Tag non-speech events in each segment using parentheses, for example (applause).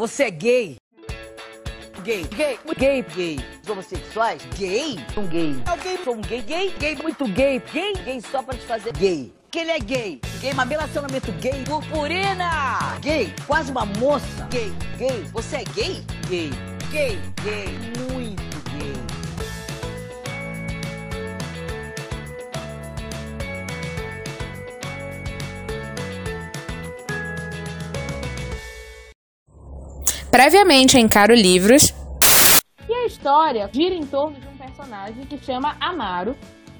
você é gay? Gay, gay, gay, gay. Os homossexuais, gay? São gay. É gay, sou um gay, gay, gay, muito gay, gay, gay só pra te fazer gay. Que ele é gay. Gay, mas relacionamento gay. Purpurina! Gay, quase uma moça. Gay, gay. Você é gay? Gay. Gay, gay, muito Previamente em Caro Livros. E a história gira em torno de um personagem que chama Amaro,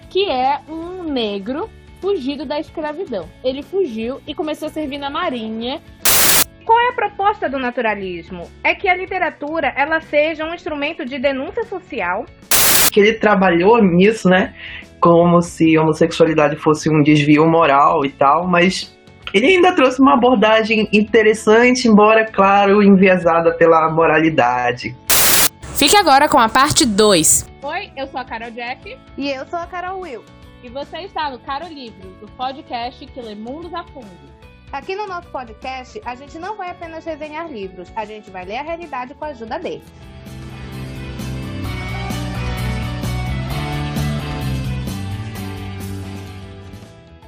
que é um negro fugido da escravidão. Ele fugiu e começou a servir na marinha. Qual é a proposta do naturalismo? É que a literatura ela seja um instrumento de denúncia social. Que ele trabalhou nisso, né? Como se a homossexualidade fosse um desvio moral e tal, mas ele ainda trouxe uma abordagem interessante, embora, claro, enviesada pela moralidade. Fique agora com a parte 2. Oi, eu sou a Carol Jack. E eu sou a Carol Will. E você está no Caro Livros, do podcast que lê mundos a fundo. Aqui no nosso podcast, a gente não vai apenas resenhar livros, a gente vai ler a realidade com a ajuda deles.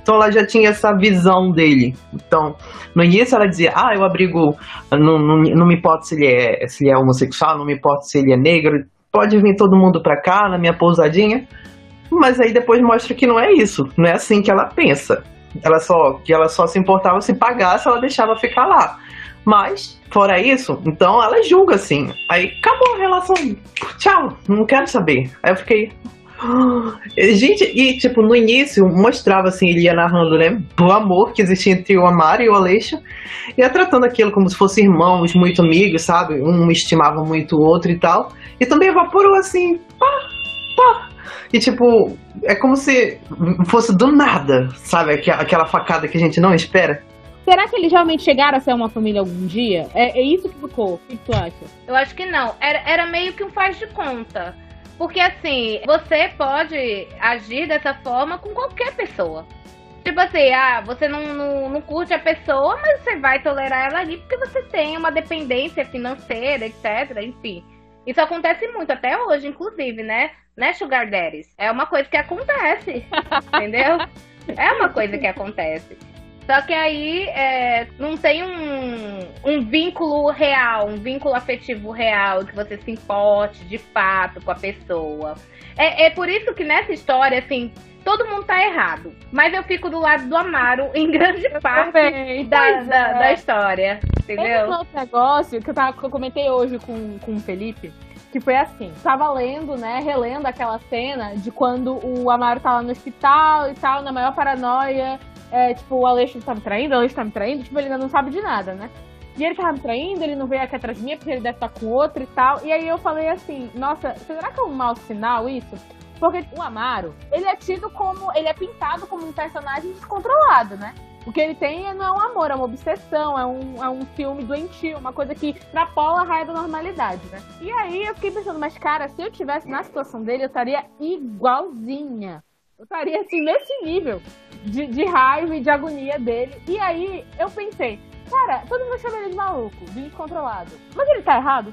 Então ela já tinha essa visão dele. Então, no início ela dizia, ah, eu abrigo, não, não, não me importa se ele, é, se ele é homossexual, não me importa se ele é negro, pode vir todo mundo pra cá na minha pousadinha. Mas aí depois mostra que não é isso, não é assim que ela pensa. Ela só, que ela só se importava se pagasse, ela deixava ficar lá. Mas, fora isso, então ela julga assim. Aí acabou a relação. Tchau, não quero saber. Aí eu fiquei, (gasps) Gente, e tipo, no início mostrava assim, ele ia narrando, né, o amor que existia entre o Amaro e o Aleixo, ia tratando aquilo como se fossem irmãos, muito amigos, sabe? Um estimava muito o outro e tal. E também evaporou assim, pá, pá. E tipo, é como se fosse do nada, sabe? Aquela facada que a gente não espera. Será que eles realmente chegaram a ser uma família algum dia? É, é isso que ficou. O que tu acha? Eu acho que não. Era, era meio que um faz de conta. Porque assim, você pode agir dessa forma com qualquer pessoa. Tipo assim, ah, você não, não, não, curte a pessoa, mas você vai tolerar ela ali porque você tem uma dependência financeira, etc. Enfim. Isso acontece muito, até hoje, inclusive, né? Né, Sugar Daddies? É uma coisa que acontece. (laughs) entendeu? É uma coisa que acontece. Só que aí é, não tem um, um vínculo real, um vínculo afetivo real, que você se importe de fato com a pessoa. É, é por isso que nessa história, assim, todo mundo tá errado. Mas eu fico do lado do Amaro em grande eu parte da, da, é. da, história. Entendeu? Tem um negócio que eu, tava, que eu comentei hoje com, com o Felipe que foi assim, tava lendo, né, relendo aquela cena de quando o Amaro tá lá no hospital e tal, na maior paranoia, é, tipo, o Aleixo tá me traindo, o Aleixo tá me traindo, tipo, ele ainda não sabe de nada, né? E ele tava me traindo, ele não veio aqui atrás de mim, porque ele deve estar com outro e tal. E aí eu falei assim, nossa, será que é um mau sinal isso? Porque o Amaro, ele é tido como, ele é pintado como um personagem descontrolado, né? O que ele tem não é um amor, é uma obsessão, é um, é um filme doentio, uma coisa que extrapola a raia da normalidade, né? E aí eu fiquei pensando, mas cara, se eu tivesse na situação dele, eu estaria igualzinha. Eu estaria assim nesse nível de, de raiva e de agonia dele. E aí eu pensei, cara, todo mundo chama ele de maluco, de descontrolado. Mas ele tá errado?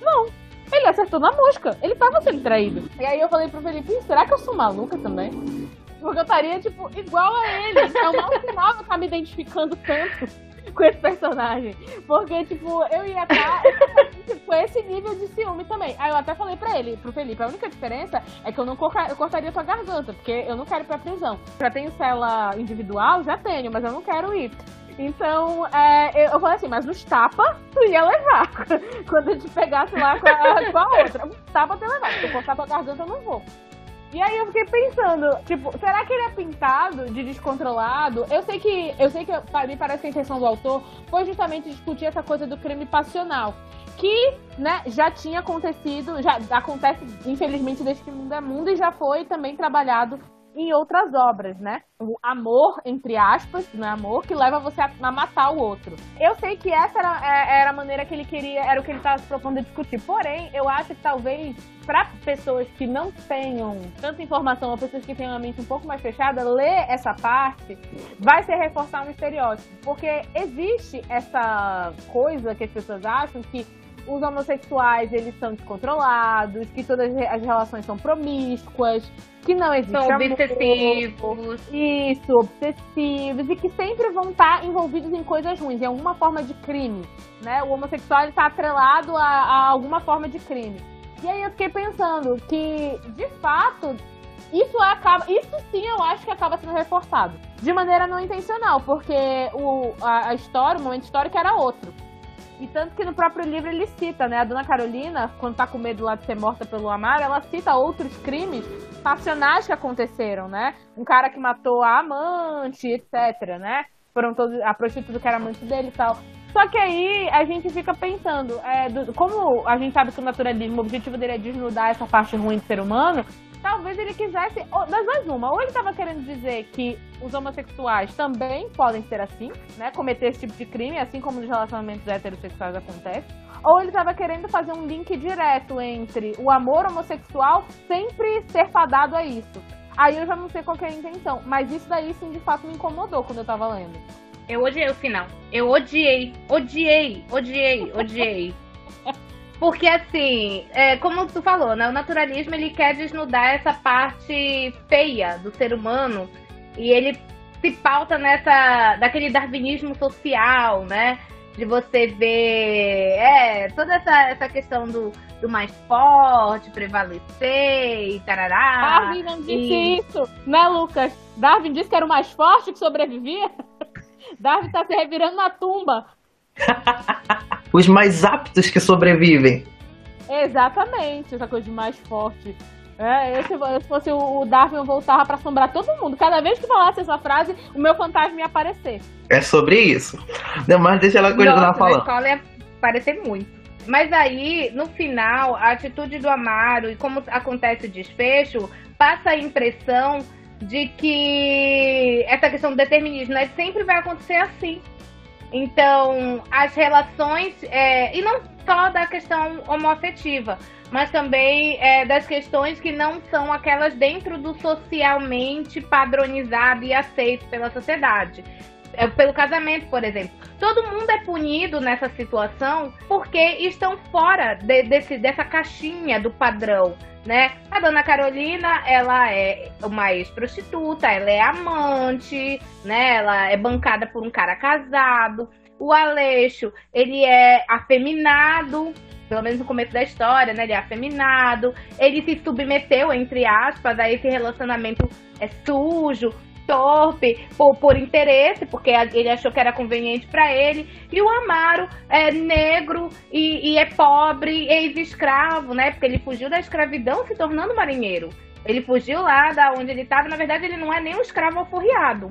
Não. Ele acertou na mosca. Ele tava sendo traído. E aí eu falei pro Felipe, será que eu sou maluca também? Porque eu estaria, tipo, igual a ele. É um mau sinal eu estar me identificando tanto (laughs) com esse personagem. Porque, tipo, eu ia estar (laughs) com esse nível de ciúme também. Aí eu até falei pra ele, pro Felipe, a única diferença é que eu não eu cortaria tua garganta, porque eu não quero ir pra prisão. Já tenho cela individual? Já tenho, mas eu não quero ir. Então, é, eu, falei assim, mas os tapa tu ia levar. (laughs) Quando a gente pegasse lá com a, com a outra. Os tapa tu ia levar. Eu cortar tua garganta, eu não vou. E aí eu fiquei pensando, tipo, será que ele é pintado de descontrolado? Eu sei que, eu sei que me parece que a intenção do autor foi justamente discutir essa coisa do crime passional, que, né, já tinha acontecido, já acontece infelizmente desde que mundo é mundo e já foi também trabalhado em outras obras, né? O amor, entre aspas, não é amor, que leva você a, matar o outro. Eu sei que essa era, é, era a maneira que ele queria, era o que ele estava se propondo a discutir. Porém, eu acho que talvez para pessoas que não tenham tanta informação ou pessoas que tenham a mente um pouco mais fechada, ler essa parte vai ser reforçar um estereótipo. Porque existe essa coisa que as pessoas acham que os homossexuais eles são descontrolados, que todas as relações são promíscuas, que não existe São obsessivos. Isso, obsessivos e que sempre vão estar envolvidos em coisas ruins, em alguma forma de crime, né? O homossexual está atrelado a, a alguma forma de crime. E aí eu fiquei pensando que, de fato, isso acaba, isso sim eu acho que acaba sendo reforçado. De maneira não intencional, porque o, a, a história, o momento histórico era outro. E tanto que no próprio livro ele cita, né? A dona Carolina, quando tá com medo lá de ser morta pelo Amaro, ela cita outros crimes passionais que aconteceram, né? Um cara que matou a amante, etc, né? Foram todos, a prostituta que era amante dele e tal. Só que aí a gente fica pensando, é, do- como a gente sabe que o naturalismo, o objetivo dele é desnudar essa parte ruim do ser humano, talvez ele quisesse, ou, das duas uma, ou ele estava querendo dizer que os homossexuais também podem ser assim, né, cometer esse tipo de crime, assim como nos relacionamentos heterossexuais acontece, ou ele estava querendo fazer um link direto entre o amor homossexual sempre ser fadado a isso. Aí eu já não sei qual que é a intenção, mas isso daí sim de fato me incomodou quando eu tava lendo. Eu odiei o final. Eu odiei, odiei, odiei, odiei. (laughs) Porque assim, é, como tu falou, né? O naturalismo ele quer desnudar essa parte feia do ser humano e ele se pauta nessa daquele darwinismo social, né? De você ver é, toda essa, essa questão do, do mais forte prevalecer e tarará. Darwin não disse e- isso, né, Lucas? Darwin disse que era o mais forte que sobrevivia. (laughs) Darwin tá se revirando na tumba. (laughs) Os mais aptos que sobrevivem. Exatamente, essa coisa de mais forte. É, eu, se se fosse o Darwin, eu voltava pra assombrar todo mundo. Cada vez que falasse essa frase, o meu fantasma ia aparecer. É sobre isso. Não, mas deixa ela continuar Nossa, na falando. escola ia parecer muito. Mas aí, no final, a atitude do Amaro e como acontece o desfecho, passa a impressão de que essa questão do determinismo né, sempre vai acontecer assim. Então, as relações, é, e não só da questão homoafetiva, mas também é, das questões que não são aquelas dentro do socialmente padronizado e aceito pela sociedade. É, pelo casamento, por exemplo. Todo mundo é punido nessa situação porque estão fora de- desse, dessa caixinha do padrão. Né? A dona Carolina, ela é uma ex-prostituta, ela é amante, né? Ela é bancada por um cara casado. O Aleixo, ele é afeminado, pelo menos no começo da história, né? Ele é afeminado. Ele se submeteu, entre aspas, a esse relacionamento é sujo, torpe, por, por interesse, porque ele achou que era conveniente para ele. E o Amaro é negro e, e é pobre, ex-escravo, né? Porque ele fugiu da escravidão se tornando marinheiro. Ele fugiu lá da onde ele estava. Na verdade, ele não é nem um escravo alforriado.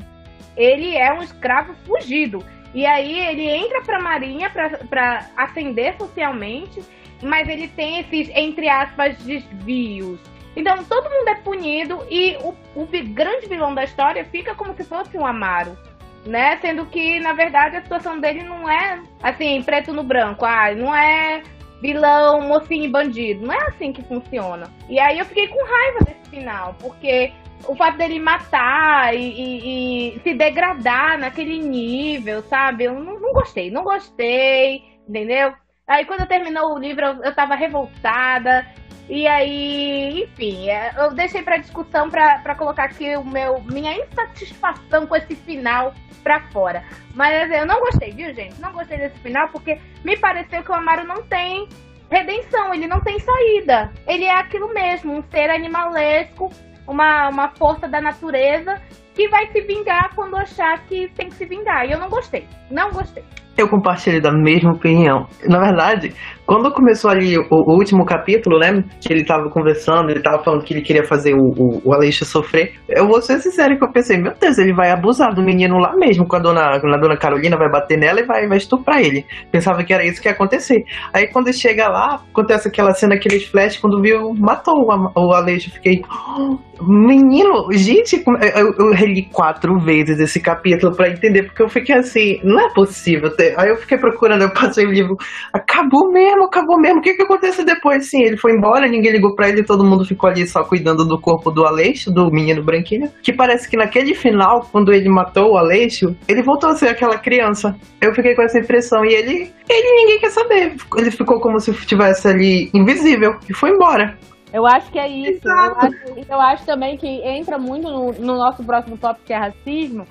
Ele é um escravo fugido. E aí ele entra pra marinha para ascender socialmente, mas ele tem esses, entre aspas, desvios. Então todo mundo é punido e o, o grande vilão da história fica como se fosse um Amaro. Né? Sendo que, na verdade, a situação dele não é assim, preto no branco. Ah, não é vilão, mocinho e bandido. Não é assim que funciona. E aí eu fiquei com raiva desse final, porque o fato dele matar e, e- e se degradar naquele nível, sabe? Eu não, não gostei, não gostei, entendeu? Aí quando terminou o livro eu, eu tava revoltada. E aí, enfim, é, eu deixei pra discussão pra colocar aqui o meu, minha insatisfação com esse final pra fora. Mas assim, eu não gostei, viu, gente? Não gostei desse final porque me pareceu que o Amaro não tem redenção, ele não tem saída. Ele é aquilo mesmo, um ser animalesco, uma, uma força da natureza que vai se vingar quando achar que tem que se vingar. E eu não gostei, não gostei. Eu compartilho da mesma opinião. Na verdade, quando começou ali o, o último capítulo, né? Que ele tava conversando, ele tava falando que ele queria fazer o, o, o Aleixo sofrer. Eu vou ser sincero que eu pensei, meu Deus, ele vai abusar do menino lá mesmo, com a dona, com a dona Carolina, vai bater nela e vai, vai estuprar ele. Pensava que era isso que ia acontecer. Aí quando chega lá, acontece aquela cena, aqueles flash, quando viu, matou o, o Aleixo. Fiquei, "Oh, Menino, gente, eu, eu reli quatro vezes esse capítulo para entender, porque eu fiquei assim, não é possível. Aí eu fiquei procurando, eu passei o livro, acabou mesmo, acabou mesmo. O que que aconteceu depois? Sim, ele foi embora, ninguém ligou para ele, todo mundo ficou ali só cuidando do corpo do Aleixo, do menino branquinho. Que parece que naquele final, quando ele matou o Aleixo, ele voltou a ser aquela criança. Eu fiquei com essa impressão e ele, ele ninguém quer saber. Ele ficou como se estivesse ali invisível e foi embora. Eu acho que é isso. Eu acho, eu acho, também que entra muito no, no, nosso próximo tópico, que é racismo,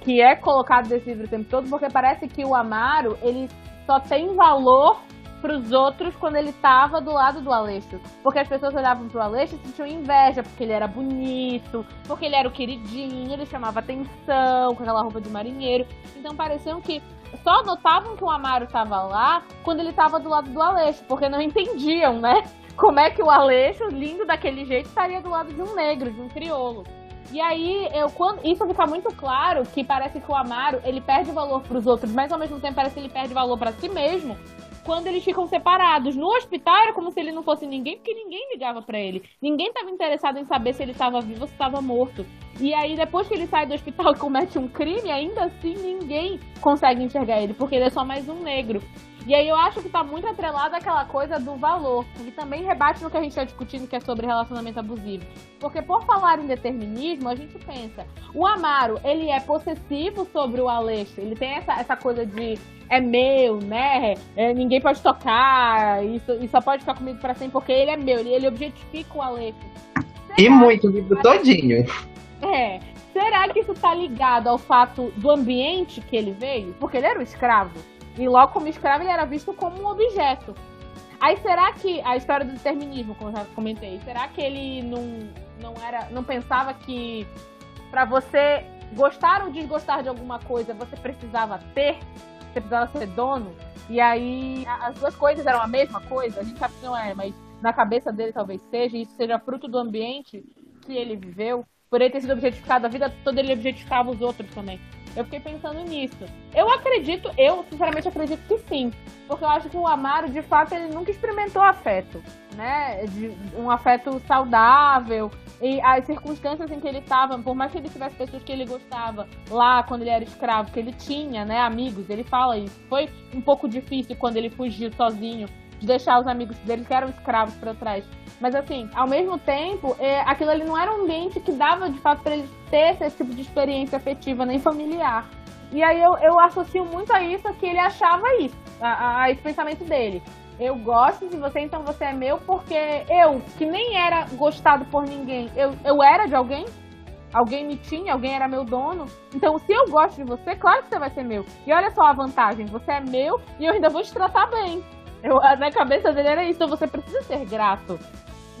que é colocado nesse livro o tempo todo, porque parece que o Amaro, ele só tem valor para os outros quando ele estava do lado do Aleixo. Porque as pessoas olhavam pro Aleixo e sentiam inveja, porque ele era bonito, porque ele era o queridinho, ele chamava atenção com aquela roupa de marinheiro. Então pareciam que só notavam que o Amaro estava lá quando ele estava do lado do Aleixo, porque não entendiam, né? (laughs) como é que o Aleixo, lindo daquele jeito, estaria do lado de um negro, de um crioulo. E aí, eu, quando, isso fica muito claro que parece que o Amaro, ele perde valor para os outros, mas ao mesmo tempo parece que ele perde valor para si mesmo quando eles ficam separados. No hospital era como se ele não fosse ninguém, porque ninguém ligava para ele. Ninguém estava interessado em saber se ele estava vivo ou se estava morto. E aí, depois que ele sai do hospital (laughs) e comete um crime, ainda assim ninguém consegue enxergar ele, porque ele é só mais um negro. E aí eu acho que tá muito atrelado àquela coisa do valor, que também rebate no que a gente está discutindo, que é sobre relacionamento abusivo. Porque por falar em determinismo, a gente pensa, o Amaro, ele é possessivo sobre o Aleixo, ele tem essa, essa coisa de é meu, né? É, ninguém pode tocar, isso, e só pode ficar comigo para sempre porque ele é meu, ele, ele objetifica o Aleixo. e muito, o livro todinho. É. Será que isso tá ligado ao fato do ambiente que ele veio? Porque ele era um escravo. E logo como escravo ele era visto como um objeto. Aí será que a história do determinismo, como eu já comentei, será que ele não, não era, não pensava que para você gostar ou desgostar de alguma coisa você precisava ter, você precisava ser dono? E aí as duas coisas eram a mesma coisa? A gente sabe que não é, mas na cabeça dele talvez seja, e isso seja fruto do ambiente que ele viveu. Por ele ter sido objetificado a vida toda, ele objetificava os outros também. Eu fiquei pensando nisso. Eu acredito, eu sinceramente acredito que sim. Porque eu acho que o Amaro, de fato, ele nunca experimentou afeto, né? De, um afeto saudável. E as circunstâncias em que ele estava, por mais que ele tivesse pessoas que ele gostava lá quando ele era escravo, que ele tinha, né, amigos, ele fala isso. Foi um pouco difícil quando ele fugiu sozinho, de deixar os amigos dele que eram escravos para trás. Mas assim, ao mesmo tempo, é, aquilo ali não era um ambiente que dava de fato para ele ter esse tipo de experiência afetiva, nem familiar. E aí eu, eu associo muito a isso que ele achava isso, a, a esse pensamento dele. Eu gosto de você, então você é meu, porque eu, que nem era gostado por ninguém, eu, eu era de alguém, alguém me tinha, alguém era meu dono. Então, se eu gosto de você, claro que você vai ser meu. E olha só a vantagem: você é meu e eu ainda vou te tratar bem. Eu, na cabeça dele era isso, então você precisa ser grato.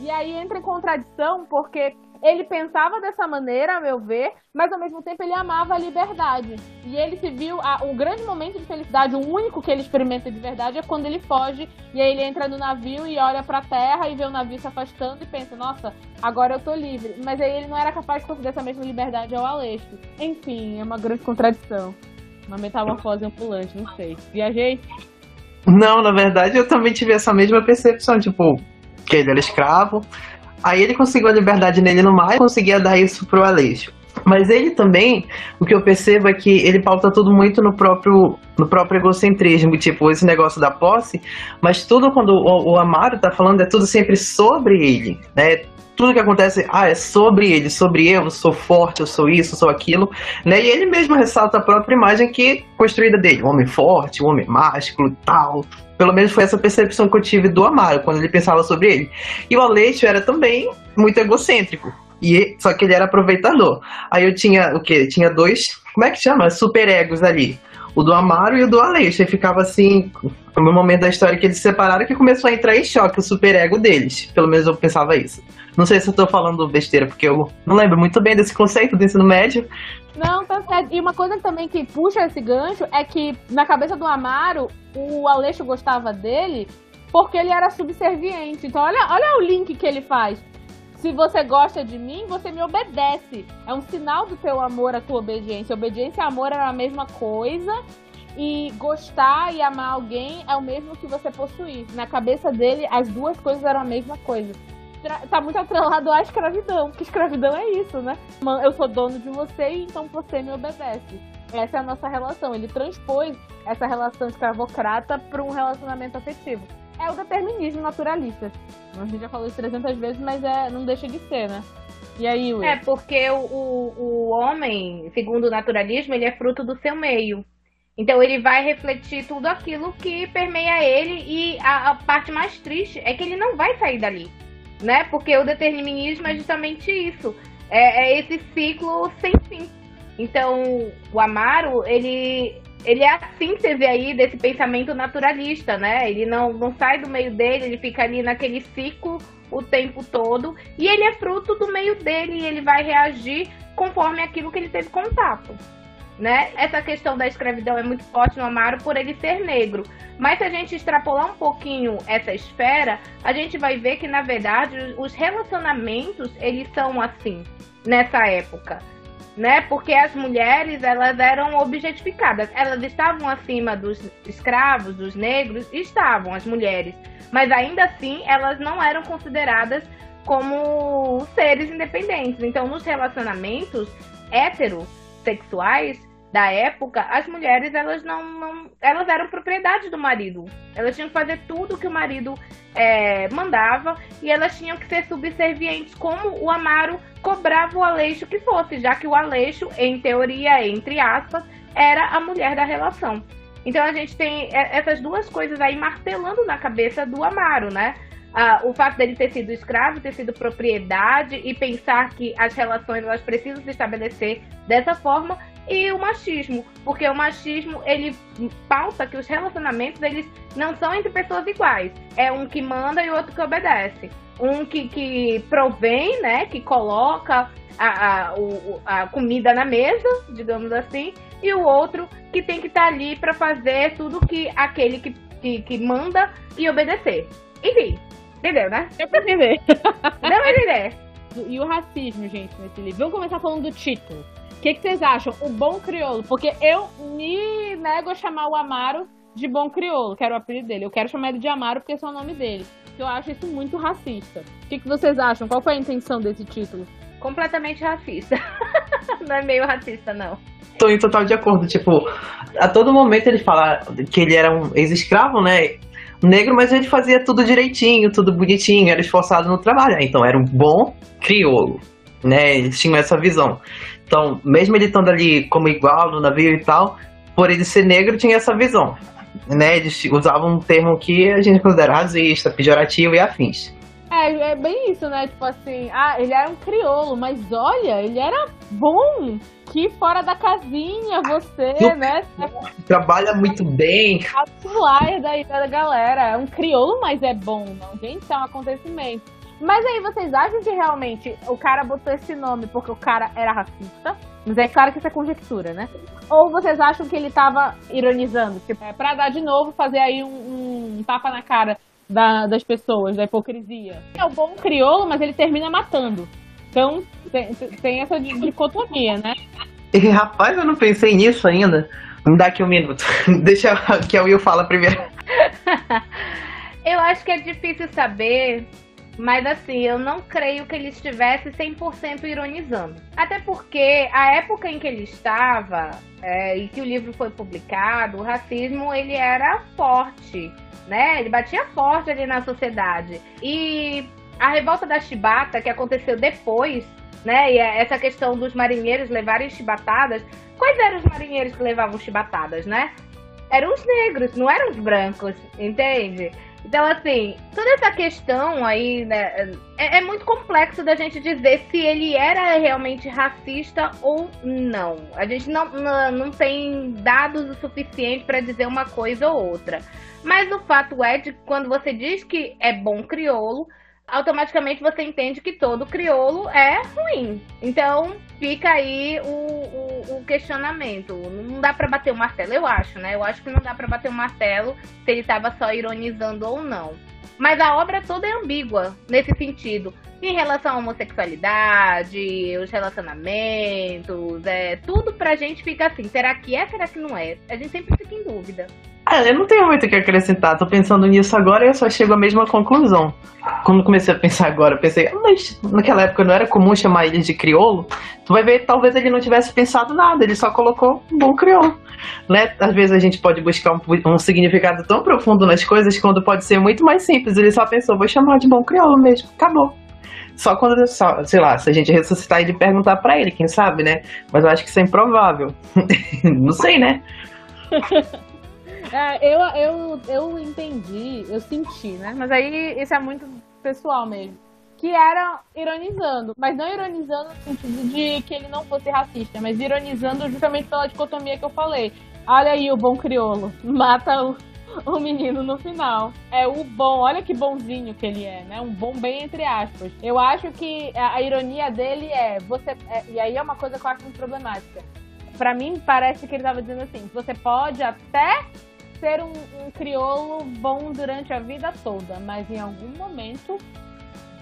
E aí entra em contradição, porque ele pensava dessa maneira, a meu ver, mas ao mesmo tempo ele amava a liberdade. E ele se viu. A, o grande momento de felicidade, o único que ele experimenta de verdade, é quando ele foge e aí ele entra no navio e olha pra terra e vê o navio se afastando e pensa: nossa, agora eu tô livre. Mas aí ele não era capaz de conceder essa mesma liberdade ao Aleixo. Enfim, é uma grande contradição. Uma metamorfose ambulante, não sei. Viajei? Não, na verdade eu também tive essa mesma percepção, tipo, que ele era escravo. Aí ele conseguiu a liberdade nele no mar e conseguia dar isso pro Aleixo. Mas ele também, o que eu percebo é que ele pauta tudo muito no próprio, no próprio egocentrismo, tipo, esse negócio da posse, mas tudo quando o, o Amaro tá falando é tudo sempre sobre ele, né? Tudo que acontece, ah, é sobre ele, sobre eu, eu sou forte, eu sou isso, eu sou aquilo, né? E ele mesmo ressalta a própria imagem que construída dele, um homem forte, um homem másculo, tal. Pelo menos foi essa percepção que eu tive do Amaro quando ele pensava sobre ele. E o Aleixo era também muito egocêntrico. E só que ele era aproveitador. Aí eu tinha o quê? Tinha dois, como é que chama? Super egos ali o do Amaro e o do Aleixo. E ficava assim, no momento da história que eles se separaram, que começou a entrar em choque o superego deles. Pelo menos eu pensava isso. Não sei se eu tô falando besteira, porque eu não lembro muito bem desse conceito do ensino médio. Não, tá certo. E uma coisa também que puxa esse gancho é que na cabeça do Amaro, o Aleixo gostava dele porque ele era subserviente. Então olha, olha o link que ele faz se você gosta de mim, você me obedece. É um sinal do teu amor, a tua obediência. Obediência e amor era a mesma coisa. E gostar e amar alguém é o mesmo que você possuir. Na cabeça dele, as duas coisas eram a mesma coisa. tá muito atrelado à escravidão, porque escravidão é isso, né? Eu sou dono de você, então você me obedece. Essa é a nossa relação. Ele transpôs essa relação escravocrata para um relacionamento afetivo. É o determinismo naturalista. A gente já falou isso 300 vezes, mas é, não deixa de ser, né? E aí, Will? É, porque o, o, homem, segundo o naturalismo, ele é fruto do seu meio. Então ele vai refletir tudo aquilo que permeia ele e a, a, parte mais triste é que ele não vai sair dali, né? Porque o determinismo é justamente isso, é, é esse ciclo sem fim. Então o Amaro ele ele é a síntese aí desse pensamento naturalista, né? Ele não, não sai do meio dele, ele fica ali naquele ciclo o tempo todo e ele é fruto do meio dele e ele vai reagir conforme aquilo que ele teve contato né? Essa questão da escravidão é muito forte no Amaro por ele ser negro. Mas se a gente extrapolar um pouquinho essa esfera, a gente vai ver que na verdade os relacionamentos eles são assim nessa época, né? Porque as mulheres elas eram objetificadas, elas estavam acima dos escravos, dos negros, estavam as mulheres, mas ainda assim elas não eram consideradas como seres independentes. Então, nos relacionamentos héteros sexuais da época, as mulheres elas não, não, elas eram propriedade do marido. Elas tinham que fazer tudo que o marido é, mandava e elas tinham que ser subservientes, como o Amaro cobrava o Aleixo que fosse, já que o Aleixo, em teoria, entre aspas, era a mulher da relação. Então a gente tem essas duas coisas aí martelando na cabeça do Amaro, né? Ah, o fato dele ter sido escravo, ter sido propriedade e pensar que as relações elas precisam se estabelecer dessa forma e o machismo, porque o machismo ele pauta que os relacionamentos eles não são entre pessoas iguais, é um que manda e outro que obedece, um que, que provém, né, que coloca a, a, o, a comida na mesa, digamos assim, e o outro que tem que estar tá ali para fazer tudo que aquele que, que, que manda e obedecer. Enfim, Entendeu, né? Deu pra entender. Deu pra entender. E o racismo, gente, nesse livro. Vamos começar falando do título. O que, que vocês acham? O bom crioulo. Porque eu me nego a chamar o Amaro de bom crioulo, que era o apelido dele. Eu quero chamar ele de Amaro porque esse é o nome dele. Eu acho isso muito racista. O que, que vocês acham? Qual foi a intenção desse título? Completamente racista. (laughs) não é meio racista, não. Tô em total de acordo. Tipo, a todo momento ele fala que ele era um ex-escravo, né? negro, mas ele fazia tudo direitinho, tudo bonitinho, era esforçado no trabalho. Então era um bom crioulo, né? Eles tinham essa visão. Então, mesmo ele estando ali como igual no navio e tal, por ele ser negro, tinha essa visão. Né? Eles usavam um termo que a gente considera racista, pejorativo e afins. É, é bem isso, né? Tipo assim, ah, ele era um crioulo, mas olha, ele era bom. Que fora da casinha você, Eu, né? Trabalha muito bem. A daí da galera. É um crioulo, mas é bom, não? Gente, isso é um acontecimento. Mas aí vocês acham que realmente o cara botou esse nome porque o cara era racista? Mas é claro que isso é conjectura, né? Ou vocês acham que ele tava ironizando? Tipo, é pra dar de novo, fazer aí um, um tapa na cara da, das pessoas, da hipocrisia. É o bom crioulo, mas ele termina matando. Então, tem, tem essa dicotomia, né? E, rapaz, eu não pensei nisso ainda. Me dá aqui um minuto. (laughs) Deixa que a Will fala primeiro. (laughs) eu acho que é difícil saber, mas assim, eu não creio que ele estivesse 100% ironizando. Até porque a época em que ele estava é, e que o livro foi publicado, o racismo ele era forte né? Ele batia forte ali na sociedade. E a revolta da chibata, que aconteceu depois, né? E é essa questão dos marinheiros levarem chibatadas. Quais eram os marinheiros que levavam chibatadas, né? Eram os negros, não eram os brancos, entende? Então, assim, toda essa questão aí, né, é, é, muito complexo da gente dizer se ele era realmente racista ou não. A gente não, não, não tem dados o suficiente para dizer uma coisa ou outra. Mas o fato é de que quando você diz que é bom crioulo, automaticamente você entende que todo crioulo é ruim. Então fica aí o, o, o questionamento. Não dá para bater o martelo, eu acho, né? Eu acho que não dá para bater o martelo se ele estava só ironizando ou não. Mas a obra toda é ambígua nesse sentido. Em relação à homossexualidade, os relacionamentos, é, tudo pra gente fica assim, será que é, será que não é? A gente sempre fica em dúvida. É, eu não tenho muito o que acrescentar. Tô pensando nisso agora e eu só chego à mesma conclusão. Quando comecei a pensar agora, eu pensei, ah, mas naquela época não era comum chamar ele de crioulo? Tu vai ver, talvez ele não tivesse pensado nada, ele só colocou um bom crioulo. Né? Às vezes a gente pode buscar um, um significado tão profundo nas coisas quando pode ser muito mais simples. Ele só pensou, vou chamar de bom crioulo mesmo, acabou. Só quando, só, sei lá, se a gente ressuscitar e perguntar para ele, quem sabe, né? Mas eu acho que isso é improvável. (laughs) não sei, né? (laughs) É, eu, eu, eu entendi, eu senti, né? Mas aí isso é muito pessoal mesmo. Que era ironizando, mas não ironizando no sentido de que ele não fosse racista, mas ironizando justamente pela dicotomia que eu falei. Olha aí o bom criolo, (laughs) mata o, o menino no final. É o bom, olha que bonzinho que ele é, né? Um bom bem entre aspas. Eu acho que a, a ironia dele é você. É, e aí é uma coisa que eu acho muito problemática. Pra mim, parece que ele tava dizendo assim: você pode até ser um, um crioulo bom durante a vida toda, mas em algum momento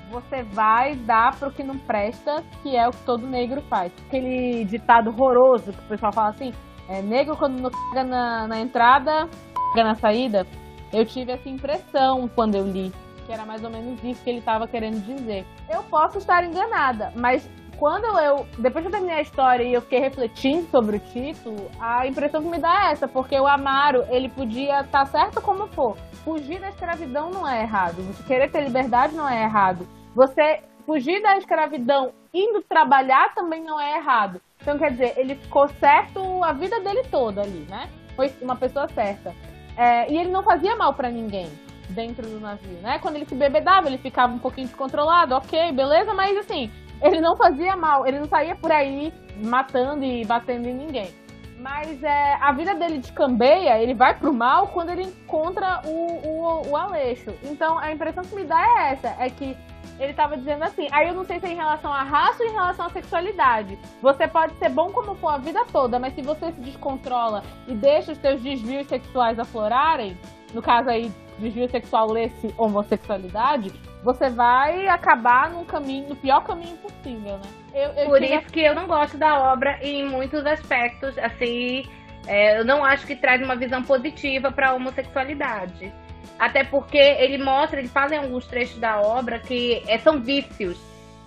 você vai dar pro que não presta, que é o que todo negro faz. Aquele ditado horroroso que o pessoal fala assim, é, negro quando não caga na, na entrada, caga na saída. Eu tive essa impressão quando eu li, que era mais ou menos isso que ele estava querendo dizer. Eu posso estar enganada, mas quando eu. Depois que eu terminei a história e eu fiquei refletindo sobre o título, a impressão que me dá é essa, porque o Amaro, ele podia estar tá certo como for. Fugir da escravidão não é errado. Você querer ter liberdade não é errado. Você fugir da escravidão indo trabalhar também não é errado. Então, quer dizer, ele ficou certo a vida dele toda ali, né? Foi uma pessoa certa. É, e ele não fazia mal para ninguém dentro do navio, né? Quando ele se bebedava, ele ficava um pouquinho descontrolado, ok, beleza, mas assim, ele não fazia mal, ele não saía por aí matando e batendo em ninguém. Mas é, a vida dele de cambeia, ele vai pro mal quando ele encontra o, o, o Aleixo. Então a impressão que me dá é essa: é que ele tava dizendo assim. Aí eu não sei se é em relação à raça ou em relação à sexualidade. Você pode ser bom como for a vida toda, mas se você se descontrola e deixa os seus desvios sexuais aflorarem, no caso aí, desvio sexual lê-se homossexualidade, você vai acabar no caminho, no pior caminho possível, né? Eu, eu Por isso que eu não gosto da obra em muitos aspectos, assim, é, eu não acho que traz uma visão positiva para a homossexualidade. Até porque ele mostra, ele fala em alguns trechos da obra que é, são vícios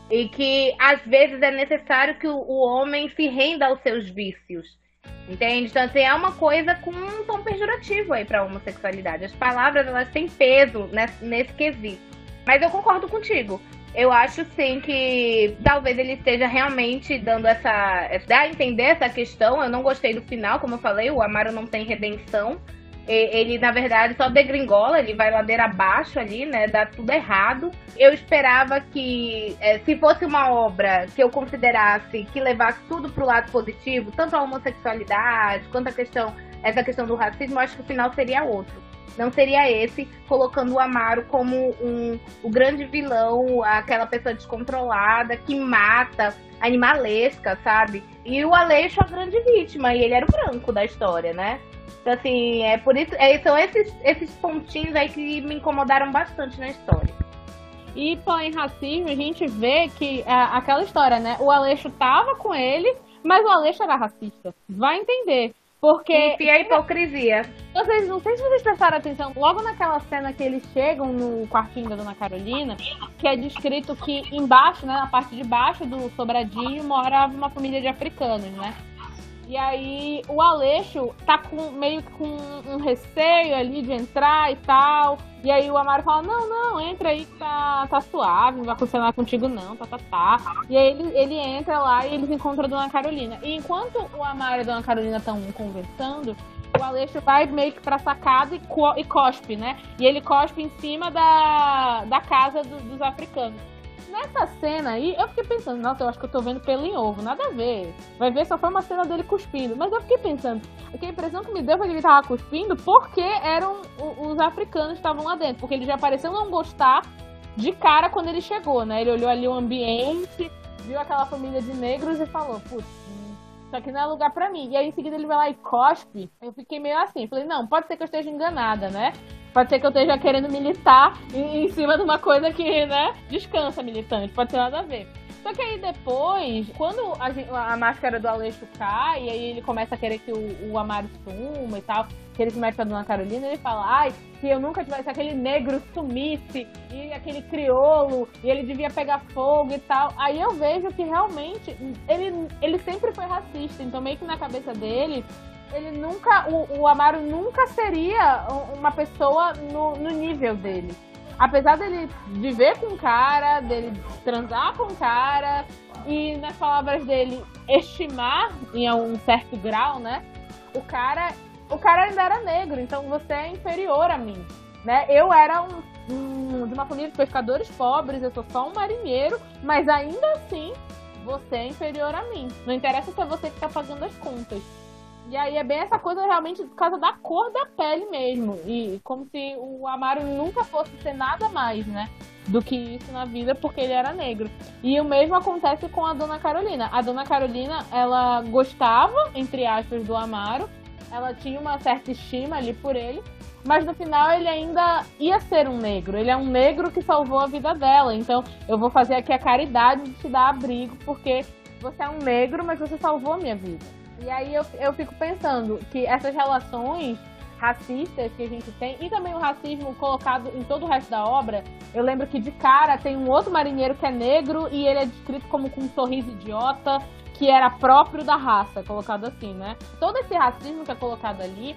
e que às vezes é necessário que o, o homem se renda aos seus vícios. Entende? Então, assim, é uma coisa com um tom pejorativo aí pra homossexualidade. As palavras, elas têm peso nesse, nesse quesito. Mas eu concordo contigo. Eu acho sim que talvez ele esteja realmente dando essa. dar a entender essa questão. Eu não gostei do final, como eu falei, o Amaro não tem redenção. Ele, na verdade, só degringola, ele vai ladeira abaixo ali, né? Dá tudo errado. Eu esperava que, é, se fosse uma obra que eu considerasse que levasse tudo pro lado positivo, tanto a homossexualidade quanto a questão, essa questão do racismo, eu acho que o final seria outro não seria esse, colocando o Amaro como um, o grande vilão, aquela pessoa descontrolada que mata, animalesca, sabe? E o Aleixo a grande vítima, e ele era o branco da história, né? Então, assim, é por isso. É, são esses, esses pontinhos aí que me incomodaram bastante na história. E pô, em racismo, a gente vê que é, aquela história, né? O Aleixo tava com ele, mas o Aleixo era racista. Vai entender. Porque. E a hipocrisia. Vocês, não sei se vocês prestaram atenção, logo naquela cena que eles chegam no quartinho da Dona Carolina, que é descrito que embaixo, né, na parte de baixo do sobradinho, morava uma família de africanos, né? E aí o Aleixo tá com meio com um receio ali de entrar e tal. E aí o Amaro fala, não, não, entra aí que tá, tá suave, não vai funcionar contigo não, tá, tá, tá. E aí ele, ele entra lá e eles encontram a Dona Carolina. E enquanto o Amaro e a Dona Carolina estão conversando, o Aleixo vai meio que pra sacada e, co e cospe, né? E ele cospe em cima da, da casa do, dos africanos nessa cena aí, eu fiquei pensando, nossa, eu acho que eu tô vendo pelo em ovo, nada a ver. Vai ver, só foi uma cena dele cuspindo. Mas eu fiquei pensando, a impressão que me deu foi que ele tava cuspindo porque eram os africanos que estavam lá dentro. Porque ele já pareceu não gostar de cara quando ele chegou, né? Ele olhou ali o ambiente, viu aquela família de negros e falou, putz, isso aqui não é lugar para mim. E aí em seguida ele vai lá e cospe. Eu fiquei meio assim, falei, não, pode ser que eu esteja enganada, né? Pode ser que eu esteja querendo militar em, em cima de uma coisa que, né, descansa militante, pode ter nada a ver. Só que aí depois, quando a, a máscara do Aleixo cai, e aí ele começa a querer que o, o Amaro suma e tal, que ele se mete com a Dona Carolina, ele fala, ai, se eu nunca tivesse aquele negro sumisse, e aquele criolo, e ele devia pegar fogo e tal. Aí eu vejo que realmente ele, ele sempre foi racista, então meio que na cabeça dele, ele nunca, o, o Amaro nunca seria uma pessoa no, no nível dele. Apesar dele viver com o cara, dele transar com o cara, e nas palavras dele, estimar em um certo grau, né? O cara, o cara ainda era negro, então você é inferior a mim, né? Eu era um, um- de uma família de pescadores pobres, eu sou só um marinheiro, mas ainda assim você é inferior a mim. Não interessa se é você que tá pagando as contas. E aí é bem essa coisa realmente por causa da cor da pele mesmo. E como se o Amaro nunca fosse ser nada mais, né? Do que isso na vida, porque ele era negro. E o mesmo acontece com a Dona Carolina. A Dona Carolina, ela gostava, entre aspas, do Amaro. Ela tinha uma certa estima ali por ele. Mas no final ele ainda ia ser um negro. Ele é um negro que salvou a vida dela. Então eu vou fazer aqui a caridade de te dar abrigo, porque você é um negro, mas você salvou a minha vida. E aí eu, eu fico pensando que essas relações racistas que a gente tem, e também o racismo colocado em todo o resto da obra, eu lembro que de cara tem um outro marinheiro que é negro e ele é descrito como com um sorriso idiota, que era próprio da raça, colocado assim, né? Todo esse racismo que é colocado ali,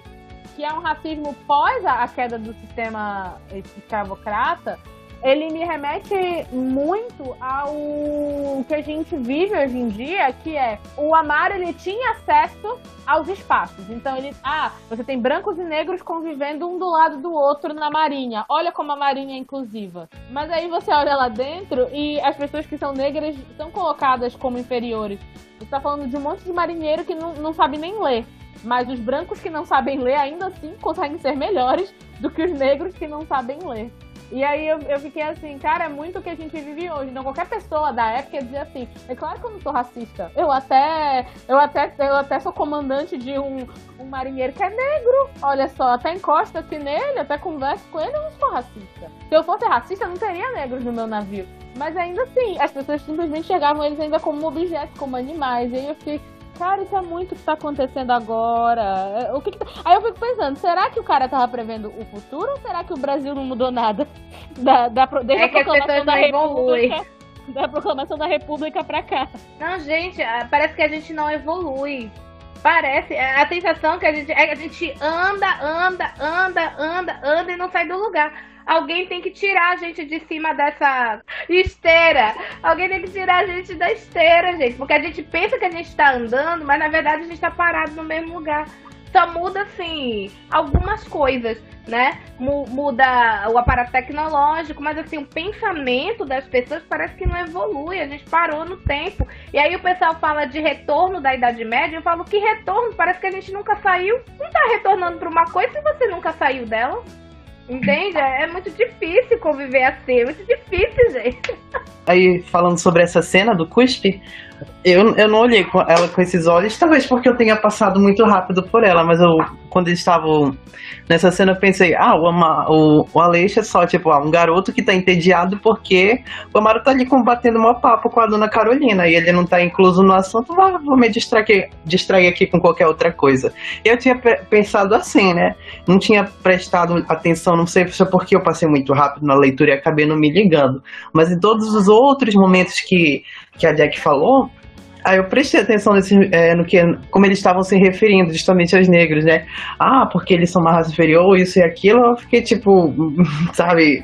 que é um racismo pós a queda do sistema escravocrata, ele me remete muito ao que a gente vive hoje em dia, que é o Amaro ele tinha acesso aos espaços. Então ele, ah, você tem brancos e negros convivendo um do lado do outro na marinha. Olha como a marinha é inclusiva. Mas aí você olha lá dentro e as pessoas que são negras são colocadas como inferiores. Você tá falando de um monte de marinheiro que não, não sabe nem ler. Mas os brancos que não sabem ler ainda assim conseguem ser melhores do que os negros que não sabem ler. E aí eu, eu fiquei assim, cara, é muito o que a gente vive hoje. Então qualquer pessoa da época ia dizer assim, é claro que eu não sou racista. Eu até, eu até, eu até sou comandante de um, um marinheiro que é negro. Olha só, até encosta aqui nele, até converso com ele, eu não sou racista. Se eu fosse racista, não teria negros no meu navio. Mas ainda assim, as pessoas simplesmente chegavam eles ainda como objetos, como animais. E aí eu fiquei, cara, isso é muito o que tá acontecendo agora. É, O que que tá- Aí eu fico pensando, será que o cara tava prevendo o futuro ou será que o Brasil não mudou nada? (laughs) Da, da, desde É a proclamação da. República. Da proclamação da República pra cá. Não, gente, ah, parece que a gente não evolui. Parece, a sensação que a gente é que a gente anda, anda, anda, anda, anda e não sai do lugar. Alguém tem que tirar a gente de cima dessa esteira. Alguém tem que tirar a gente da esteira, gente. Porque a gente pensa que a gente tá andando, mas na verdade a gente tá parado no mesmo lugar. Só muda, assim, algumas coisas, né? Mu- Muda o aparato tecnológico, mas assim, o pensamento das pessoas parece que não evolui. A gente parou no tempo. E aí o pessoal fala de retorno da Idade Média, eu falo que retorno, parece que a gente nunca saiu. Não tá retornando pra uma coisa se você nunca saiu dela. Entende? É muito difícil conviver assim, é muito difícil, gente. Aí, falando sobre essa cena do cuspe, eu, eu não olhei com ela com esses olhos, talvez porque eu tenha passado muito rápido por ela, mas eu, quando eles estavam nessa cena, eu pensei, ah, o, Ama, o, o é só, tipo, ah, um garoto que tá entediado porque o Amaro tá ali combatendo um papo com a dona Carolina e ele não tá incluso no assunto, ah, vou me distrair, aqui- distrair aqui com qualquer outra coisa. Eu tinha pe- pensado assim, né? Não tinha prestado atenção, não sei se é porque eu passei muito rápido na leitura e acabei não me ligando. Mas em todos os outros momentos que, que a Jack falou, aí eu prestei atenção nesse, é, no que, como eles estavam se referindo justamente aos negros, né? Ah, porque eles são uma raça inferior, isso e aquilo. Eu fiquei tipo, (laughs) sabe?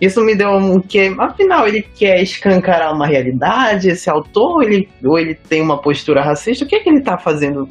Isso me deu um que, afinal, ele quer escancarar uma realidade, esse autor, ele, ou ele tem uma postura racista, o que é que ele tá fazendo?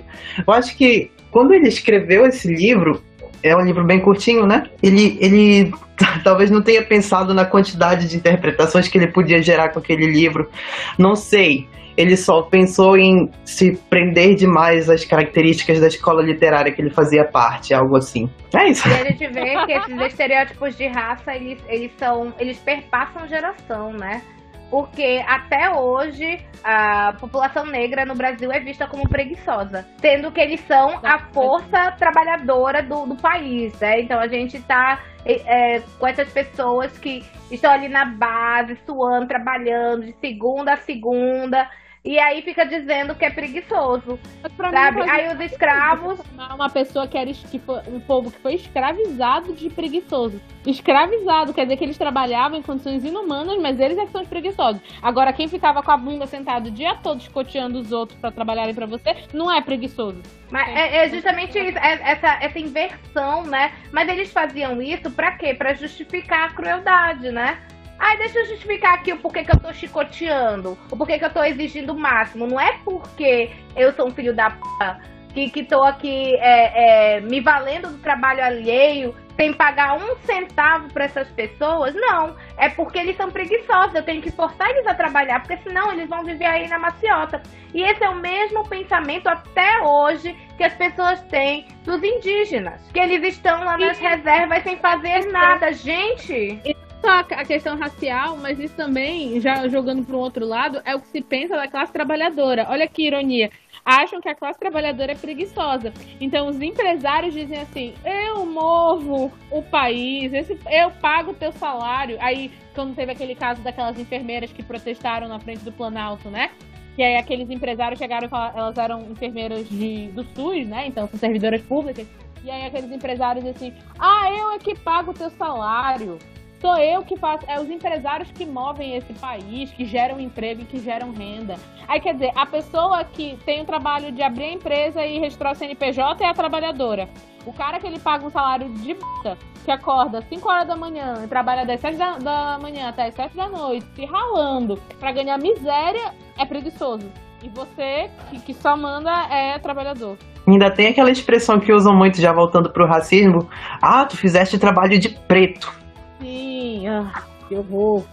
Eu acho que quando ele escreveu esse livro, é um livro bem curtinho, né? Ele, ele (laughs) talvez não tenha pensado na quantidade de interpretações que ele podia gerar com aquele livro. Não sei. Ele só pensou em se prender demais às características da escola literária que ele fazia parte, algo assim. É isso. E a gente vê que esses estereótipos de raça, eles, eles são. Eles perpassam geração, né? Porque até hoje a população negra no Brasil é vista como preguiçosa, sendo que eles são a força trabalhadora do, do país, né? Então a gente tá é, com essas pessoas que estão ali na base, suando, trabalhando de segunda a segunda. E aí fica dizendo que é preguiçoso. Sabe? Mim, aí os escravos. Uma pessoa que era que foi, um povo que foi escravizado de preguiçoso. Escravizado, quer dizer que eles trabalhavam em condições inumanas, mas eles é que são os preguiçosos. Agora, quem ficava com a bunda sentado o dia todo escoteando os outros para trabalharem para você, não é preguiçoso. Mas é, é justamente isso, é, essa, essa inversão, né? Mas eles faziam isso para quê? Para justificar a crueldade, né? Ai, deixa eu justificar aqui o porquê que eu tô chicoteando, o porquê que eu tô exigindo o máximo. Não é porque eu sou um filho da p que, que tô aqui é, é, me valendo do trabalho alheio sem pagar um centavo para essas pessoas. Não, é porque eles são preguiçosos. Eu tenho que forçar eles a trabalhar, porque senão eles vão viver aí na maciota. E esse é o mesmo pensamento até hoje que as pessoas têm dos indígenas, que eles estão lá nas reservas sem fazer nada. Gente, só a questão racial, mas isso também, já jogando para um outro lado, é o que se pensa da classe trabalhadora. Olha que ironia. Acham que a classe trabalhadora é preguiçosa. Então os empresários dizem assim: eu movo o país, esse, eu pago o teu salário. Aí, quando teve aquele caso daquelas enfermeiras que protestaram na frente do Planalto, né? Que aí aqueles empresários chegaram e falaram, elas eram enfermeiras de, do SUS, né? Então são servidoras públicas. E aí aqueles empresários assim: ah, eu é que pago o teu salário sou eu que faço, é os empresários que movem esse país, que geram emprego e que geram renda. Aí quer dizer, a pessoa que tem o trabalho de abrir a empresa e registrar o CNPJ é a trabalhadora. O cara que ele paga um salário de puta, que acorda 5 horas da manhã e trabalha das 7 da, da manhã até as 7 da noite, se ralando para ganhar miséria, é preguiçoso. E você, que, que só manda, é trabalhador. Ainda tem aquela expressão que usam muito, já voltando pro racismo. Ah, tu fizeste trabalho de preto. Sim, ah, eu vou.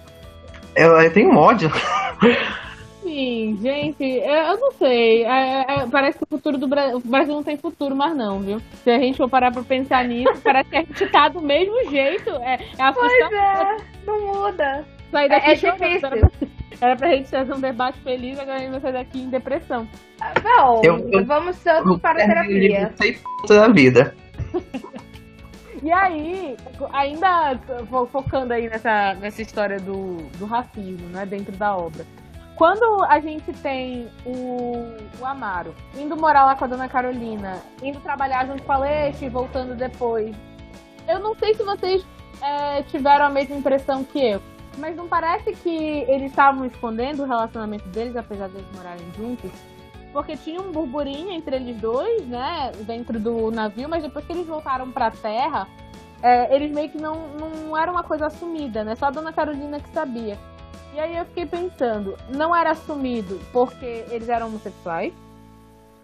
Eu, eu tenho ódio. Sim, gente, eu, não sei. É, é, parece que o futuro do Brasil. O Brasil não tem futuro mais, não, viu? Se a gente for parar pra pensar nisso, (laughs) parece que a gente tá do mesmo jeito. É, é a pois é, não muda. Sair daqui é, é difícil. Era pra gente fazer um debate feliz, agora a gente vai sair daqui em depressão. Ah, não, eu, eu, vamos todos para a terapia. Sei da vida. (laughs) E aí, ainda focando aí nessa, nessa história do, do racismo, né, dentro da obra. Quando a gente tem o, o Amaro indo morar lá com a dona Carolina, indo trabalhar junto com a Leite e voltando depois, eu não sei se vocês é, tiveram a mesma impressão que eu, mas não parece que eles estavam escondendo o relacionamento deles, apesar de eles morarem juntos? Porque tinha um burburinho entre eles dois, né, dentro do navio, mas depois que eles voltaram pra terra, é, eles meio que não, não era uma coisa assumida, né, só a dona Carolina que sabia. E aí eu fiquei pensando, não era assumido porque eles eram homossexuais?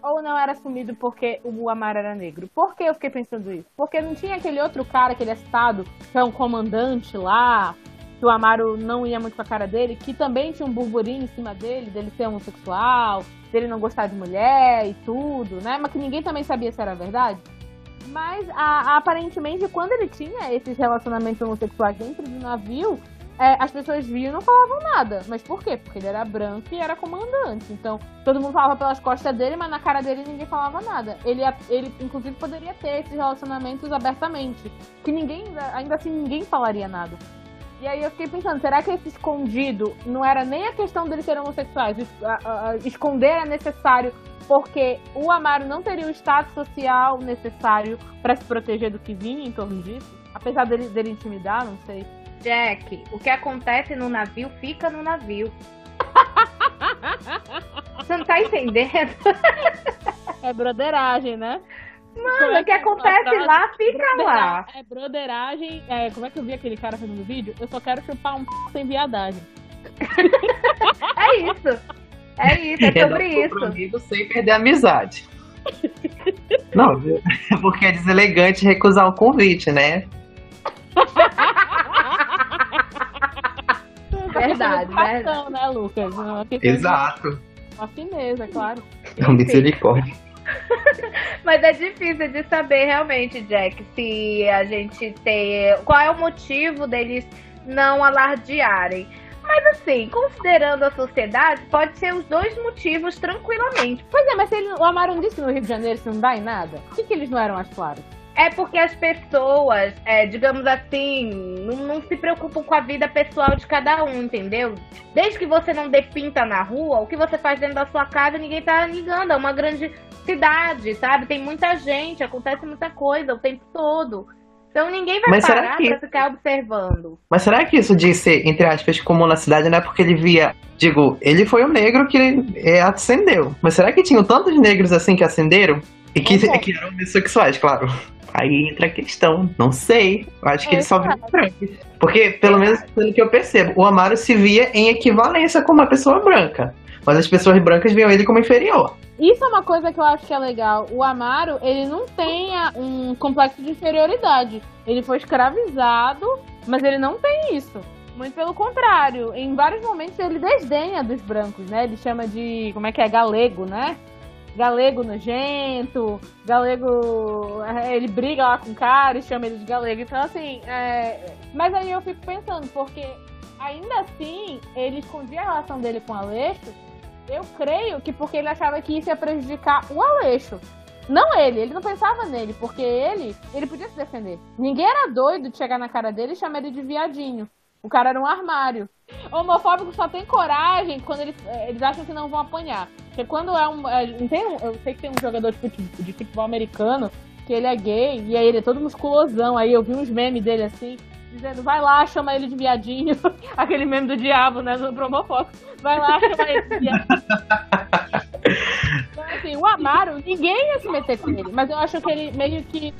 Ou não era assumido porque o Amar era negro? Por que eu fiquei pensando isso? Porque não tinha aquele outro cara, aquele estado, que é um comandante lá, que o Amaro não ia muito com a cara dele, que também tinha um burburinho em cima dele, dele ser homossexual, dele não gostar de mulher e tudo, né? Mas que ninguém também sabia se era verdade. Mas a, aparentemente, quando ele tinha esses relacionamentos homossexuais dentro do navio, é, as pessoas viam e não falavam nada. Mas por quê? Porque ele era branco e era comandante. Então, todo mundo falava pelas costas dele, mas na cara dele ninguém falava nada. Ele, ele inclusive, poderia ter esses relacionamentos abertamente. Que ninguém, ainda assim, ninguém falaria nada. E aí eu fiquei pensando, será que esse escondido não era nem a questão deles serem homossexuais? Esconder é necessário porque o Amaro não teria o status social necessário para se proteger do que vinha em torno disso? Apesar dele, dele intimidar, não sei. Jack, o que acontece no navio fica no navio. (laughs) Você não tá entendendo? É broderagem, né? Mano, é o que acontece lá, fica lá. É broderagem. É, como é que eu vi aquele cara fazendo vídeo? Eu só quero chupar um p sem viadagem. (laughs) é isso. É isso, é sobre é isso. sem perder a amizade. Não, (laughs) porque é deselegante recusar o convite, né? (laughs) verdade, verdade. né, Lucas? Exato. Uma fineza, claro. Não, misericórdia. (laughs) Mas é difícil de saber realmente, Jack, se a gente tem. Qual é o motivo deles não alardearem. Mas assim, considerando a sociedade, pode ser os dois motivos tranquilamente. Pois é, mas se ele, o Amaro disse no Rio de Janeiro se não dá em nada, por que, que eles não eram as claras? é porque as pessoas, é, digamos assim, não, não, se preocupam com a vida pessoal de cada um, entendeu? Desde que você não depinta na rua, o que você faz dentro da sua casa, ninguém tá ligando. É uma grande cidade, sabe? Tem muita gente, acontece muita coisa o tempo todo. Então ninguém vai Mas parar que... pra ficar observando. Mas será que isso de ser, entre aspas, comum na cidade não é porque ele via. Digo, ele foi o negro que é, acendeu. Mas será que tinham tantos negros assim que acenderam? E que, que eram bissexuais, claro. Aí entra a questão, não sei. Eu acho que é, ele só viu brancos. Porque, pelo menos pelo que eu percebo, o Amaro se via em equivalência com uma pessoa branca. Mas as pessoas brancas viam ele como inferior. Isso é uma coisa que eu acho que é legal. O Amaro, ele não tem um complexo de inferioridade. Ele foi escravizado, mas ele não tem isso. Muito pelo contrário. Em vários momentos ele desdenha dos brancos, né? Ele chama de. Como é que é? Galego, né? galego nojento, galego. É, ele briga lá com o cara e chama ele de galego. Então, assim. É... Mas aí eu fico pensando, porque ainda assim ele escondia a relação dele com o Aleixo. Eu creio que porque ele achava que isso ia prejudicar o Aleixo. Não ele, ele não pensava nele, porque ele, ele podia se defender. Ninguém era doido de chegar na cara dele e chamar ele de viadinho. O cara era um armário. Homofóbico só tem coragem quando eles, eh, eles acham que não vão apanhar. Porque quando é um. É, tem um eu sei que tem um jogador de futebol, de futebol americano que ele é gay e aí ele é todo musculosão. Aí eu vi uns memes dele assim, dizendo, vai lá, chama ele de viadinho. (laughs) Aquele meme do diabo, né? No promofóbico. Vai lá, chama ele de viadinho. (laughs) então, assim, o Amaro, ninguém ia se meter com ele. Mas eu acho que ele meio que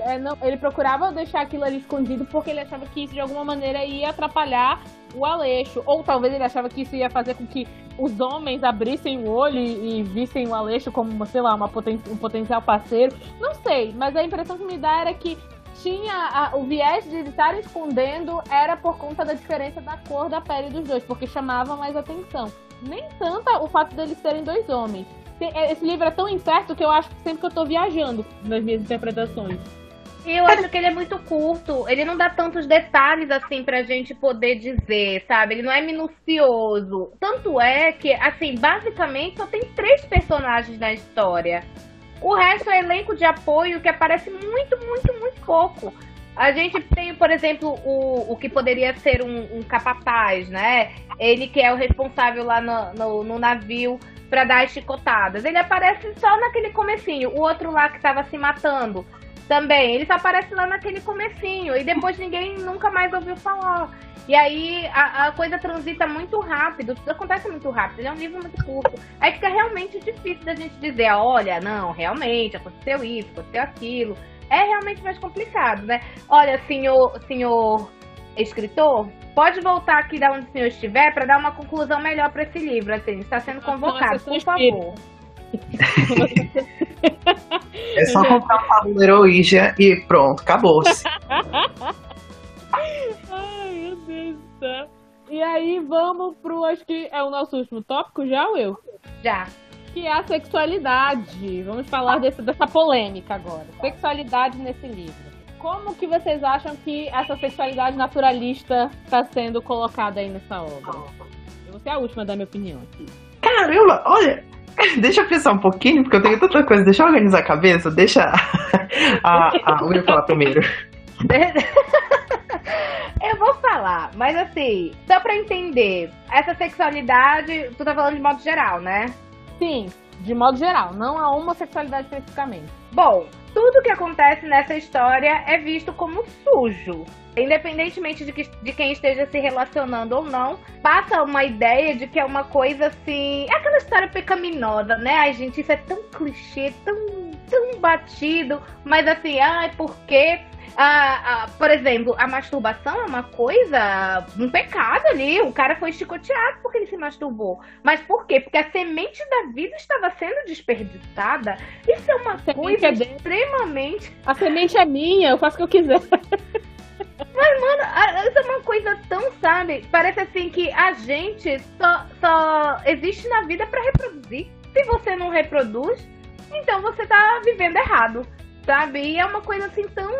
é, não, ele procurava deixar aquilo ali escondido porque ele achava que isso de alguma maneira ia atrapalhar o Aleixo. Ou talvez ele achava que isso ia fazer com que os homens abrissem o olho e, e vissem o Aleixo como, sei lá, uma poten um potencial parceiro. Não sei, mas a impressão que me dá era que tinha a, o viés de estar escondendo era por conta da diferença da cor da pele dos dois, porque chamava mais atenção. Nem tanta o fato deles serem dois homens. É, esse livro é tão incerto que eu acho que sempre que eu tô viajando nas minhas interpretações. Eu acho que ele é muito curto. Ele não dá tantos detalhes assim pra gente poder dizer, sabe? Ele não é minucioso. Tanto é que, assim, basicamente só tem três personagens na história. O resto é elenco de apoio que aparece muito, muito, muito pouco. A gente tem, por exemplo, o, o que poderia ser um, um capataz, né? Ele que é o responsável lá no, no, no navio para dar as chicotadas. Ele aparece só naquele comecinho. O outro lá que tava se matando também, ele só aparece lá naquele comecinho. E depois ninguém nunca mais ouviu falar. E aí a, a, coisa transita muito rápido, tudo acontece muito rápido, ele é um livro muito curto. Aí fica realmente difícil da gente dizer, olha, não, realmente aconteceu isso, aconteceu aquilo. É realmente mais complicado, né? Olha, senhor, senhor escritor, pode voltar aqui da onde o senhor estiver para dar uma conclusão melhor para esse livro. Assim, está sendo convocado, por favor. (laughs) É só comprar o Pablo Heroígia e pronto, acabou-se. (laughs) Céu. E aí, vamos pro. Acho que é o nosso último tópico já, Will? Já. Que é a sexualidade. Vamos falar desse, dessa polêmica agora. Sexualidade nesse livro. Como que vocês acham que essa sexualidade naturalista está sendo colocada aí nessa obra? Eu vou ser a última da minha opinião aqui. Caramba, olha, (laughs) deixa eu pensar um pouquinho, porque eu tenho tanta coisa. Deixa eu organizar a cabeça, deixa (laughs) a, a Will falar primeiro. (laughs) (laughs) eu vou falar, mas assim, só pra entender, essa sexualidade, tu tá falando de modo geral, né? Sim, de modo geral, não a homossexualidade especificamente. Bom, tudo que acontece nessa história é visto como sujo. Independentemente de, que, de quem esteja se relacionando ou não, passa uma ideia de que é uma coisa assim. É aquela história pecaminosa, né? Ai, gente, isso é tão clichê, tão, tão batido, mas assim, ai, porque ah, ah, por exemplo, a masturbação é uma coisa, um pecado ali. O cara foi chicoteado porque ele se masturbou. Mas por quê? Porque a semente da vida estava sendo desperdiçada. Isso é uma coisa é extremamente. A semente é minha, eu faço o que eu quiser. (laughs) Mas, mano, isso é uma coisa tão, sabe? Parece assim que a gente só, só existe na vida para reproduzir. Se você não reproduz, então você tá vivendo errado sabe? E é uma coisa assim tão.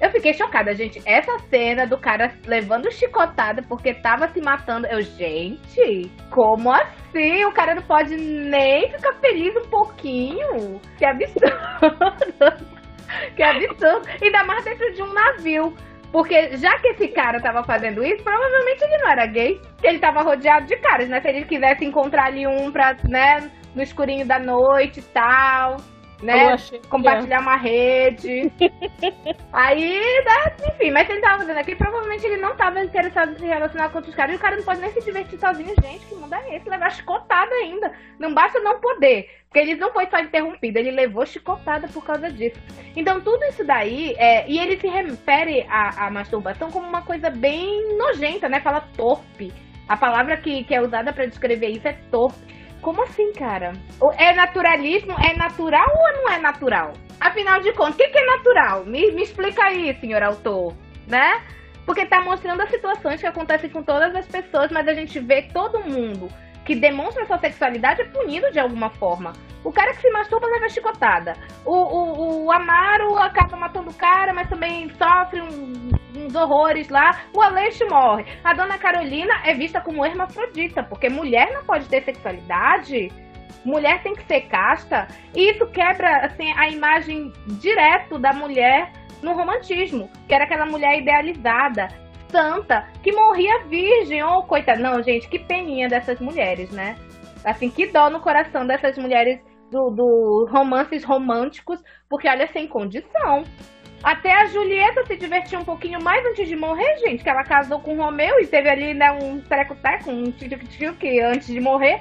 Eu fiquei chocada, gente. Essa cena do cara levando chicotada porque tava se matando. Eu, gente, como assim? O cara não pode nem ficar feliz um pouquinho? Que absurdo. (laughs) que absurdo. Ainda mais dentro de um navio. Porque já que esse cara tava fazendo isso, provavelmente ele não era gay. Ele tava rodeado de caras, né? Se ele quisesse encontrar ali um pra, né, no escurinho da noite e tal né? Compartilhar uma rede. (laughs) Aí, né? enfim, mas ele tava fazendo aqui, provavelmente ele não tava interessado em se relacionar com outros caras. E o cara não pode nem se divertir sozinho, gente. Que mundo é esse? Levar chicotada ainda. Não basta não poder. Porque ele não foi só interrompido, ele levou chicotada por causa disso. Então, tudo isso daí, é, e ele se refere à, à masturbação como uma coisa bem nojenta, né? Fala torpe. A palavra que, que é usada para descrever isso é torpe. Como assim, cara? É naturalismo? É natural ou não é natural? Afinal de contas, o que, que é natural? Me, me explica aí, senhor autor, né? Porque tá mostrando as situações que acontecem com todas as pessoas, mas a gente vê todo mundo que demonstra sua sexualidade é punido de alguma forma. O cara que se masturba leva chicotada. O, o, o Amaro acaba matando o cara, mas também sofre um, uns horrores lá. O Aleixo morre. A dona Carolina é vista como hermafrodita, porque mulher não pode ter sexualidade. Mulher tem que ser casta. E isso quebra assim, a imagem direto da mulher no romantismo, que era aquela mulher idealizada, santa, que morria virgem. Oh, coitada. Não, gente, que peninha dessas mulheres, né? Assim, que dó no coração dessas mulheres do, do romances românticos, porque olha, sem condição. Até a Julieta se divertiu um pouquinho mais antes de morrer, gente, que ela casou com o Romeu e teve ali né, um treco-teco, um tio que antes de morrer.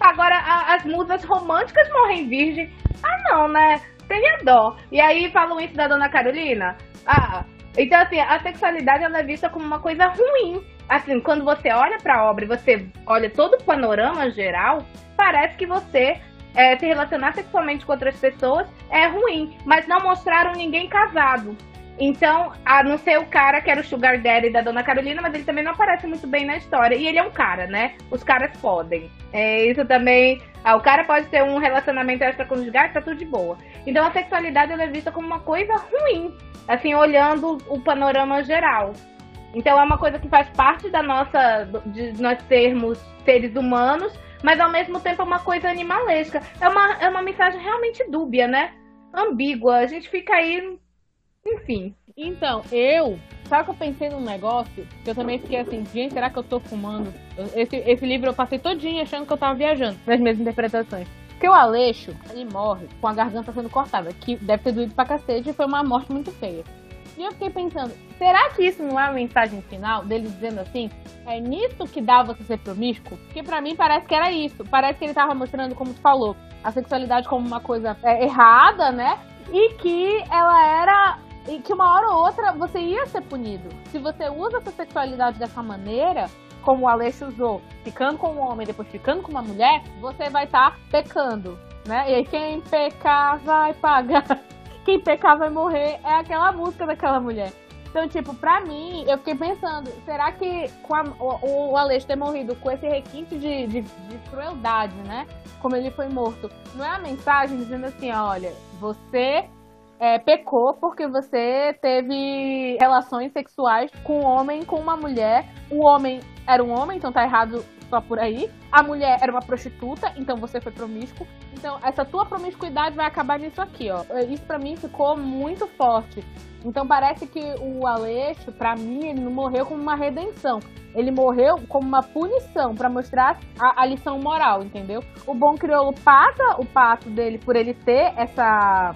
Agora a, as musas românticas morrem virgem. Ah, não, né? Tenha dó. E aí falam isso da Dona Carolina. Ah, então assim, a sexualidade ela é vista como uma coisa ruim. Assim, quando você olha para a obra e você olha todo o panorama geral, parece que você é, se relacionar sexualmente com outras pessoas é ruim, mas não mostraram ninguém casado. Então, a não ser o cara que era o Sugar Daddy da Dona Carolina, mas ele também não aparece muito bem na história. E ele é um cara, né? Os caras podem. É, isso também. Ah, o cara pode ter um relacionamento extraconjugal, tá tudo de boa. Então a sexualidade é vista como uma coisa ruim, assim, olhando o panorama geral. Então é uma coisa que faz parte da nossa. de nós sermos seres humanos, mas ao mesmo tempo é uma coisa animalesca. É uma, é uma mensagem realmente dúbia, né? Ambígua. A gente fica aí. Enfim. Então, eu. Sabe que eu pensei num negócio? Que eu também fiquei assim, gente, será que eu tô fumando? Esse, esse livro eu passei todinho achando que eu tava viajando nas minhas interpretações. Porque o Aleixo, ele morre com a garganta sendo cortada, que deve ter doído pra cacete e foi uma morte muito feia. E eu fiquei pensando, será que isso não é a mensagem final dele dizendo assim? É nisso que dá você ser promíscuo? Porque para mim parece que era isso. Parece que ele tava mostrando, como tu falou, a sexualidade como uma coisa é, errada, né? E que ela era. E que uma hora ou outra você ia ser punido. Se você usa essa sexualidade dessa maneira, como o Aleixo usou, ficando com um homem, depois ficando com uma mulher, você vai estar tá pecando, né? E aí quem pecar vai pagar. (laughs) quem pecar vai morrer, é aquela música daquela mulher. Então, tipo, pra mim, eu fiquei pensando, será que a, o, o Aleixo ter morrido com esse requinte de, de, de, crueldade, né? Como ele foi morto, não é a mensagem dizendo assim, olha, você é, pecou porque você teve relações sexuais com um homem, com uma mulher. O homem era um homem, então tá errado só por aí. A mulher era uma prostituta, então você foi promíscuo. Então, essa tua promiscuidade vai acabar nisso aqui, ó. Isso para mim ficou muito forte. Então, parece que o Aleixo, para mim, ele não morreu como uma redenção. Ele morreu como uma punição para mostrar a, a, lição moral, entendeu? O bom crioulo paga o pato dele por ele ter essa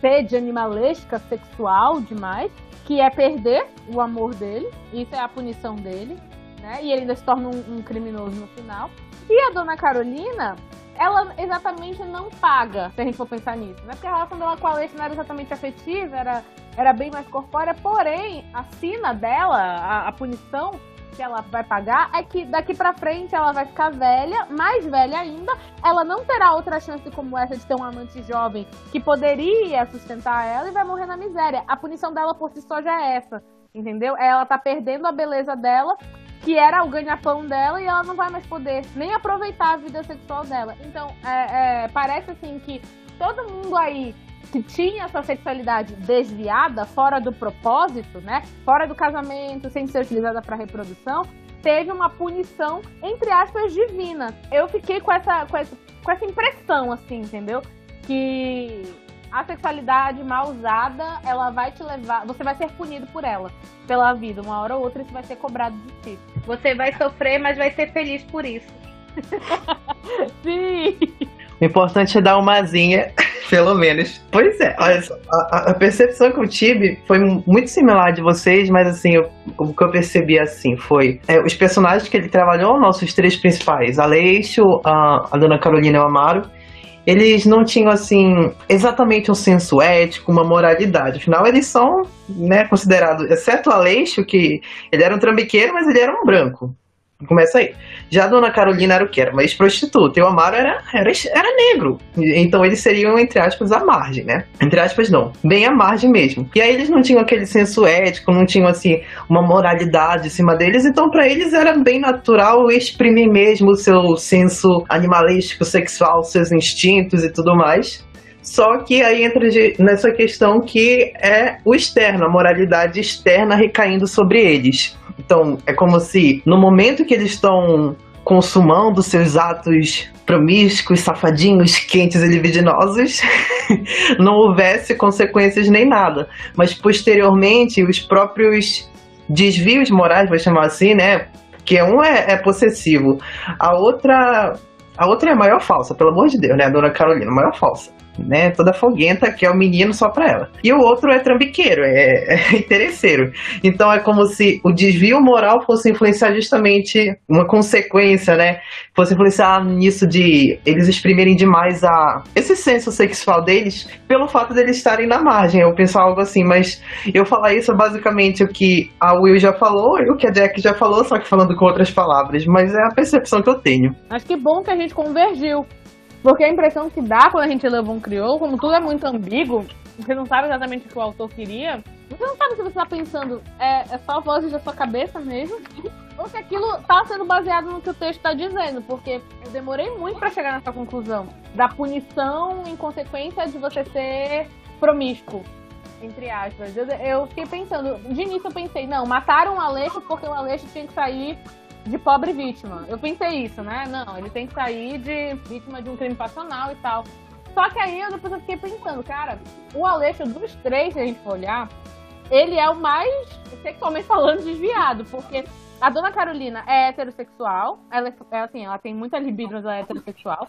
sede animalesca sexual demais, que é perder o amor dele. Isso é a punição dele né? E ele ainda se torna um, um criminoso no final. E a dona Carolina, ela exatamente não paga, se a gente for pensar nisso, né? Porque a relação dela com a Leite não era exatamente afetiva, era, era bem mais corpórea, porém, a sina dela, a, a punição que ela vai pagar é que daqui para frente ela vai ficar velha, mais velha ainda, ela não terá outra chance como essa de ter um amante jovem que poderia sustentar ela e vai morrer na miséria. A punição dela por si só já é essa, entendeu? Ela tá perdendo a beleza dela que era o ganha-pão dela e ela não vai mais poder nem aproveitar a vida sexual dela. Então, é, é, parece assim que todo mundo aí que tinha essa sexualidade desviada, fora do propósito, né? Fora do casamento, sem ser utilizada para reprodução, teve uma punição, entre aspas, divina. Eu fiquei com essa, com essa, com essa impressão, assim, entendeu? Que a sexualidade mal usada, ela vai te levar. Você vai ser punido por ela, pela vida. Uma hora ou outra isso vai ser cobrado de ti. Você vai sofrer, mas vai ser feliz por isso. (laughs) Sim! O importante é dar uma asinha, (laughs) pelo menos. Pois é, a, a, percepção que eu tive foi muito similar de vocês, mas assim, eu, o que eu percebi assim foi é, os personagens que ele trabalhou, nossos três principais, Aleixo, a, a Dona Carolina e o Amaro, eles não tinham assim exatamente um senso ético, uma moralidade. Afinal, eles são, né, considerados, exceto o Aleixo, que ele era um trambiqueiro, mas ele era um branco. Começa aí. Já a dona Carolina era o que? Era uma ex-prostituta. E o Amaro era, era, era negro. Então eles seriam, entre aspas, à margem, né? Entre aspas, não. Bem à margem mesmo. E aí eles não tinham aquele senso ético, não tinham, assim, uma moralidade em cima deles. Então para eles era bem natural exprimir mesmo o seu senso animalístico, sexual, seus instintos e tudo mais. Só que aí entra nessa questão que é o externo, a moralidade externa recaindo sobre eles. Então, é como se no momento que eles estão consumando seus atos promíscuos, safadinhos, quentes e libidinosos, (laughs) não houvesse consequências nem nada. Mas posteriormente, os próprios desvios morais, vou chamar assim, né? Que um é, é possessivo, a outra a outra é a maior falsa, pelo amor de Deus, né? A dona Carolina, a maior falsa né? Toda foguenta, que é o menino só pra ela. E o outro é trambiqueiro, é, é interesseiro. Então é como se o desvio moral fosse influenciar justamente uma consequência, né? Fosse influenciar nisso de eles exprimirem demais a esse senso sexual deles pelo fato deles estarem na margem. Eu penso algo assim, mas eu falar isso é basicamente o que a Will já falou e o que a Jack já falou, só que falando com outras palavras. Mas é a percepção que eu tenho. Acho que bom que a gente convergiu. Porque a impressão que dá quando a gente lê um crioulo, como tudo é muito ambíguo, você não sabe exatamente o que o autor queria, você não sabe se você está pensando, é, é só vozes da sua cabeça mesmo, (laughs) ou se aquilo está sendo baseado no que o texto está dizendo, porque eu demorei muito para chegar nessa conclusão da punição em consequência de você ser promíscuo. Entre aspas. Eu, eu fiquei pensando, de início eu pensei, não, mataram o Aleixo porque o Aleixo tinha que sair de pobre vítima. Eu pensei isso, né? Não, ele tem que sair de vítima de um crime passional e tal. Só que aí eu depois eu fiquei pensando, cara, o Aleixo dos três, se a gente for olhar, ele é o mais, sexualmente falando, desviado, porque a dona Carolina é heterossexual, ela é, é assim, ela tem muita libido, mas ela é heterossexual.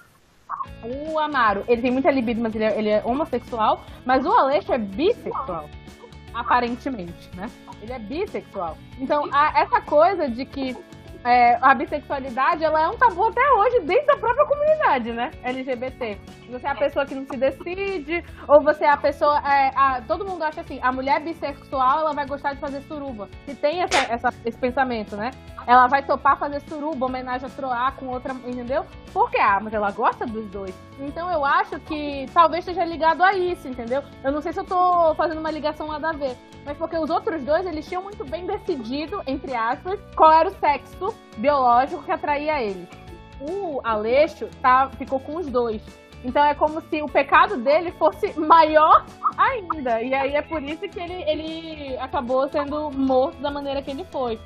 O Amaro, ele tem muita libido, mas ele é, ele é homossexual, mas o Aleixo é bissexual, aparentemente, né? Ele é bissexual. Então, essa coisa de que é, a bissexualidade ela é um tabu até hoje dentro da própria comunidade, né? LGBT. Você é a pessoa que não se decide, ou você é a pessoa. É, a, todo mundo acha assim, a mulher bissexual ela vai gostar de fazer suruba. Se tem essa, essa, esse pensamento, né? Ela vai topar fazer suruba, homenagem a Troar com outra, entendeu? Porque, ah, mas ela gosta dos dois. Então eu acho que talvez esteja ligado a isso, entendeu? Eu não sei se eu tô fazendo uma ligação nada a ver. Mas porque os outros dois, eles tinham muito bem decidido, entre aspas, qual era o sexo biológico que atraía eles. O Aleixo tá, ficou com os dois. Então é como se o pecado dele fosse maior ainda. E aí é por isso que ele, ele acabou sendo morto da maneira que ele foi.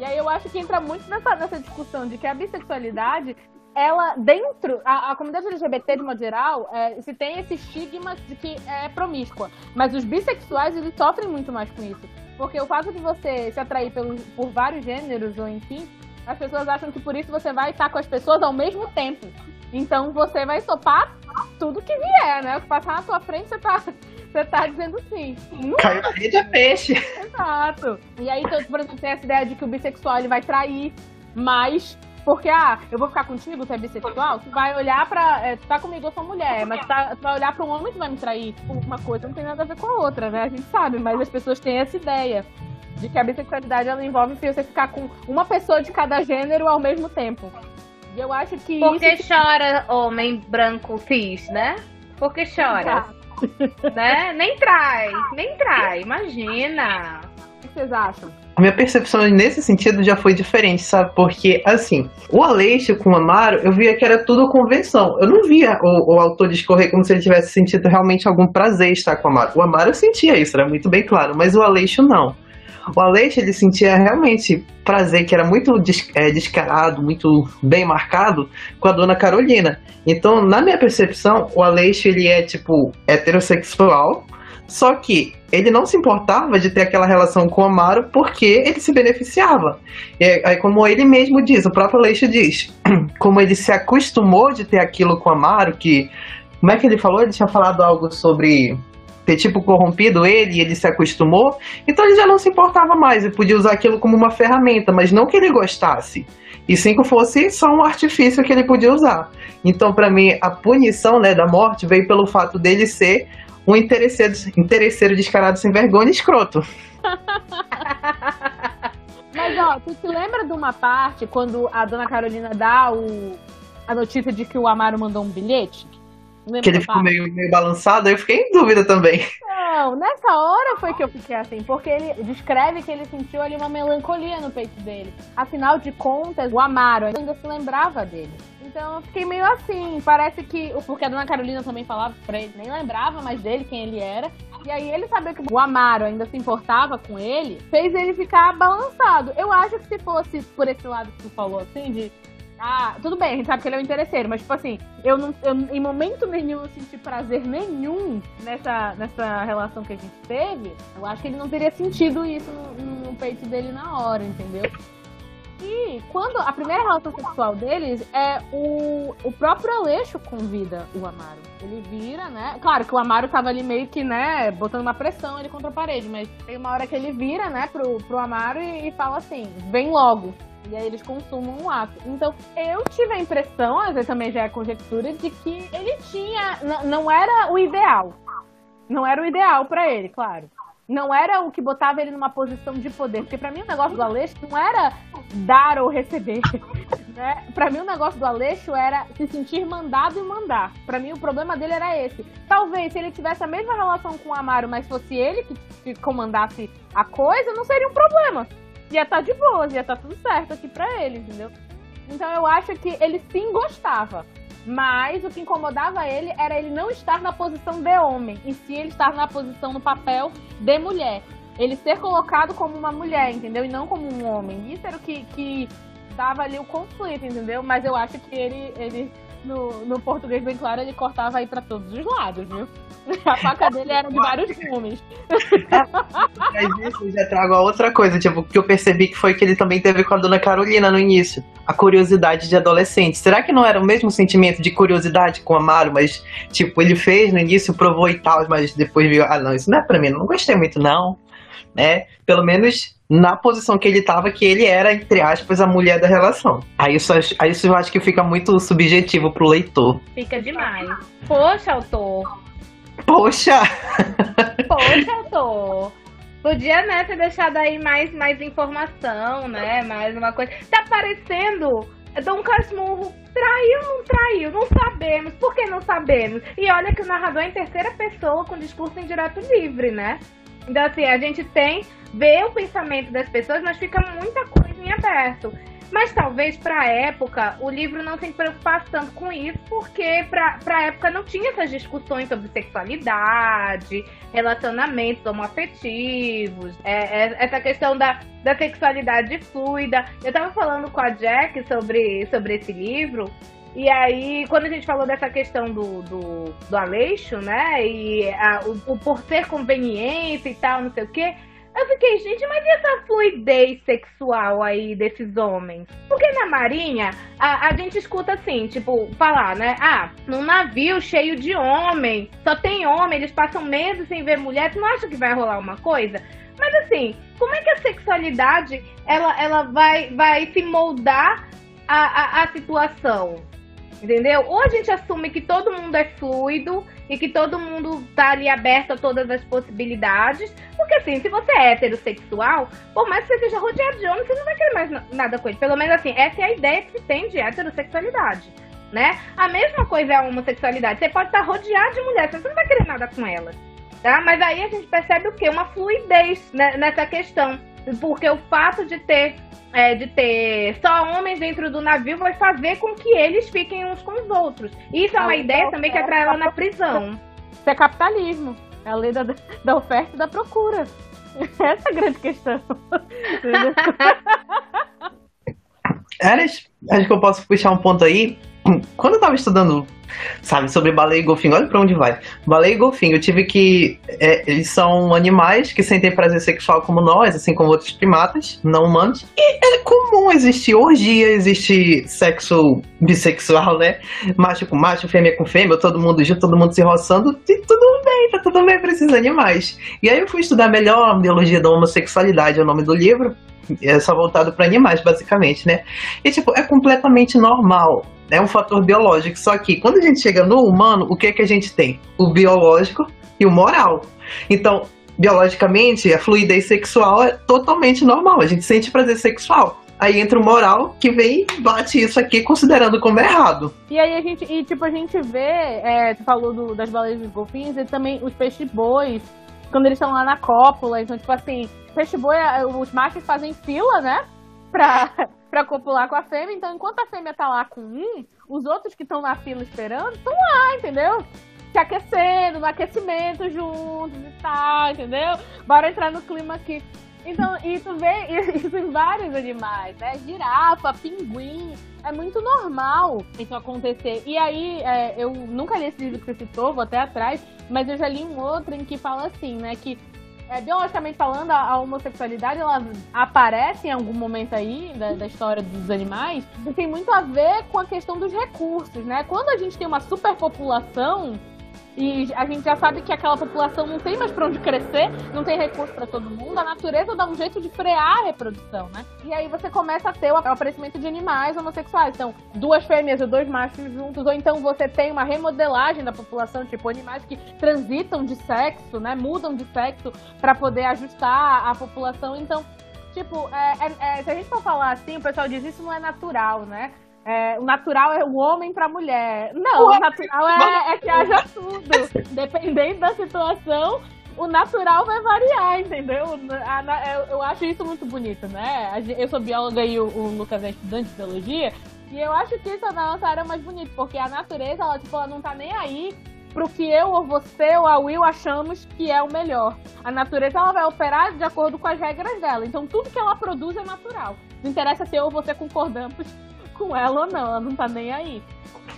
E aí eu acho que entra muito nessa, nessa discussão de que a bissexualidade, ela, dentro, a, a comunidade LGBT, de modo geral, é, se tem esse estigma de que é promíscua. Mas os bissexuais, eles sofrem muito mais com isso. Porque o fato de você se atrair pelo, por vários gêneros, ou enfim, as pessoas acham que por isso você vai estar com as pessoas ao mesmo tempo. Então você vai topar tudo que vier, né? O que passar na tua frente, você tá, você tá dizendo sim. Caiu na rede é peixe. Exato. E aí, então, por exemplo, tem essa ideia de que o bissexual ele vai trair mais. Porque, ah, eu vou ficar contigo, tu é bissexual, tu vai olhar pra. É, tu tá comigo, eu sou mulher, mas tu, tá, tu vai olhar pra um homem que vai me trair. Tipo, uma coisa não tem nada a ver com a outra, né? A gente sabe, mas as pessoas têm essa ideia de que a bissexualidade ela envolve você ficar com uma pessoa de cada gênero ao mesmo tempo. E eu acho que. Por que isso... chora homem branco cis, né? Por que chora? (laughs) né? Nem trai, nem trai, imagina. O que vocês acham? A minha percepção nesse sentido já foi diferente, sabe? Porque, assim, o Aleixo com o Amaro, eu via que era tudo convenção. Eu não via o, o autor discorrer como se ele tivesse sentido realmente algum prazer estar com o Amaro. O Amaro sentia isso, era muito bem claro, mas o Aleixo não. O Aleixo ele sentia realmente prazer, que era muito é, descarado, muito bem marcado com a dona Carolina. Então, na minha percepção, o Aleixo ele é tipo heterossexual, só que ele não se importava de ter aquela relação com o Amaro porque ele se beneficiava. E aí, como ele mesmo diz, o próprio Aleixo diz, (clears throat) como ele se acostumou de ter aquilo com o Amaro, que. Como é que ele falou? Ele tinha falado algo sobre ter tipo corrompido ele e ele se acostumou, então ele já não se importava mais e podia usar aquilo como uma ferramenta, mas não que ele gostasse, e sim que fosse só um artifício que ele podia usar. Então, para mim, a punição né, da morte veio pelo fato dele ser um interesseiro, interesseiro descarado sem vergonha e escroto. (laughs) Mas, ó, tu se lembra de uma parte quando a dona Carolina dá o, a notícia de que o Amaro mandou um bilhete? Lembra que ele ficou meio, meio balançado, eu fiquei em dúvida também. Não, nessa hora foi que eu fiquei assim, porque ele descreve que ele sentiu ali uma melancolia no peito dele. Afinal de contas, o Amaro ainda se lembrava dele. Então eu fiquei meio assim, parece que. Porque a dona Carolina também falava pra ele, nem lembrava mais dele, quem ele era. E aí ele saber que o Amaro ainda se importava com ele, fez ele ficar balançado. Eu acho que se fosse por esse lado que tu falou, assim, de ah, tudo bem, a gente sabe que ele é um interesseiro, mas tipo assim, eu não, eu, em momento nenhum eu senti prazer nenhum nessa, nessa relação que a gente teve. Eu acho que ele não teria sentido isso no, no peito dele na hora, entendeu? E quando a primeira relação sexual deles é o, o próprio Aleixo convida o Amaro. Ele vira, né? Claro que o Amaro tava ali meio que, né, botando uma pressão ali contra a parede, mas tem uma hora que ele vira, né, pro, pro Amaro e, e fala assim: vem logo. E aí eles consumam um ato. Então, eu tive a impressão, às vezes também já é conjectura, de que ele tinha. Não era o ideal. Não era o ideal para ele, claro. Não era o que botava ele numa posição de poder. Porque para mim o negócio do Aleixo não era dar ou receber. (laughs) Né? Para mim o negócio do Aleixo era se sentir mandado e mandar. Para mim o problema dele era esse. Talvez se ele tivesse a mesma relação com o Amaro, mas fosse ele que, que comandasse a coisa, não seria um problema ia estar tá de boa, ia estar tá tudo certo aqui pra ele, entendeu? Então eu acho que ele sim gostava. Mas o que incomodava ele era ele não estar na posição de homem, e sim ele estar na posição, no papel de mulher. Ele ser colocado como uma mulher, entendeu? E não como um homem. Isso era o que, que dava ali o conflito, entendeu? Mas eu acho que ele, ele no, no português bem claro, ele cortava aí pra todos os lados, viu? (laughs) A faca dele era de vários gumes. Mas isso eu já trago a outra coisa, tipo, que eu percebi que foi que ele também teve com a dona Carolina no início. A curiosidade de adolescente. Será que não era o mesmo sentimento de curiosidade com o Amaro, mas, tipo, ele fez no início, provou e tal, mas depois viu, ah, não, isso não é pra mim, não gostei muito, não. Né? Pelo menos na posição que ele tava, que ele era, entre aspas, a mulher da relação. Aí isso, aí isso eu acho que fica muito subjetivo pro leitor. Fica demais. Poxa, autor, Poxa! Poxa, autor! Podia, né, ter deixado aí mais, mais informação, né? Mais uma coisa. Tá parecendo Dom Casmurro. Traiu ou não traiu? Não sabemos. Por que não sabemos? E olha que o narrador é em terceira pessoa com discurso em direto livre, né? Então, assim, a gente tem, vê o pensamento das pessoas, mas fica muita coisa em aberto. Mas talvez para a época o livro não se preocupasse tanto com isso, porque para a época não tinha essas discussões sobre sexualidade, relacionamentos homoafetivos, é, é, essa questão da, da sexualidade fluida. Eu estava falando com a Jack sobre, sobre esse livro. E aí, quando a gente falou dessa questão do, do, do Aleixo, né? E a, o, o por ser conveniente e tal, não sei o quê eu fiquei, gente, mas e essa fluidez sexual aí desses homens? Porque na Marinha, a, a gente escuta assim, tipo, falar, né? Ah, num navio cheio de homem, só tem homem, eles passam meses sem ver mulher, tu não acha que vai rolar uma coisa? Mas assim, como é que a sexualidade ela, ela vai, vai se moldar a, a, a situação? Entendeu? Ou a gente assume que todo mundo é fluido e que todo mundo tá ali aberto a todas as possibilidades. Porque assim, se você é heterossexual, por mais que você esteja rodeado de homens, você não vai querer mais nada com ele. Pelo menos assim, essa é a ideia que se tem de heterossexualidade. Né? A mesma coisa é a homossexualidade. Você pode estar rodeado de mulheres, você não vai querer nada com elas. Tá? Mas aí a gente percebe o quê? Uma fluidez né, nessa questão. Porque o fato de ter é, de ter só homens dentro do navio vai fazer com que eles fiquem uns com os outros. Isso é uma ideia também que atrai ela na prisão. Isso é capitalismo. É a lei da, da oferta e da procura. (laughs) Essa é a grande questão. Eras, acho que eu posso puxar um ponto aí. Quando eu tava estudando, sabe, sobre baleia e golfinho, olha pra onde vai. Baleia e golfinho, eu tive que. É, eles são animais que sentem prazer sexual como nós, assim como outros primatas, não humanos. E é comum existir orgia, existir sexo bissexual, né? Macho com macho, fêmea com fêmea, todo mundo junto, todo mundo se roçando, e tudo bem, tá tudo bem pra esses animais. E aí eu fui estudar melhor a biologia da homossexualidade, é o nome do livro é só voltado para animais, basicamente, né? E, tipo, é completamente normal. É um fator biológico. Só que quando a gente chega no humano, o que é que a gente tem? O biológico e o moral. Então, biologicamente, a fluidez sexual é totalmente normal. A gente sente prazer sexual. Aí entra o moral que vem e bate isso aqui considerando como errado. E aí a gente, e tipo, a gente vê, é, tu falou do, das baleias e dos golfinhos, e também os peixes-bois, quando eles estão lá na cópula, então, tipo assim, peixe-boi, os machos fazem fila, né? Pra, (laughs) pra copular com a fêmea. Então, enquanto a fêmea tá lá com um, os outros que estão na fila esperando estão lá, entendeu? Se aquecendo, no aquecimento juntos e tal, entendeu? Bora entrar no clima aqui. Então, e tu vê isso em vários animais, né? Girafa, pinguim. É muito normal isso acontecer. E aí, é, eu nunca li esse livro que você citou, vou até atrás, mas eu já li um outro em que fala assim, né? Que é, biologicamente falando, a, a, homossexualidade ela aparece em algum momento aí da, da, história dos animais e tem muito a ver com a questão dos recursos, né? Quando a gente tem uma superpopulação e a gente já sabe que aquela população não tem mais para onde crescer, não tem recurso para todo mundo, a natureza dá um jeito de frear a reprodução, né? E aí você começa a ter o aparecimento de animais homossexuais. Então, duas fêmeas ou dois machos juntos, ou então você tem uma remodelagem da população, tipo animais que transitam de sexo, né? Mudam de sexo para poder ajustar a população. Então, tipo, é, é, é, se a gente for falar assim, o pessoal diz isso não é natural, né? É, o natural é o homem para mulher. Não, o natural é, é, que haja tudo. Dependendo da situação, o natural vai variar, entendeu? Eu acho isso muito bonito, né? Eu sou bióloga e o, o Lucas é estudante de biologia. E eu acho que isso na nossa área é mais bonito, porque a natureza, ela, tipo, ela não tá nem aí pro que eu ou você ou a Will achamos que é o melhor. A natureza ela vai operar de acordo com as regras dela. Então tudo que ela produz é natural. Não interessa se eu ou você concordamos com ela ou não, ela não tá nem aí.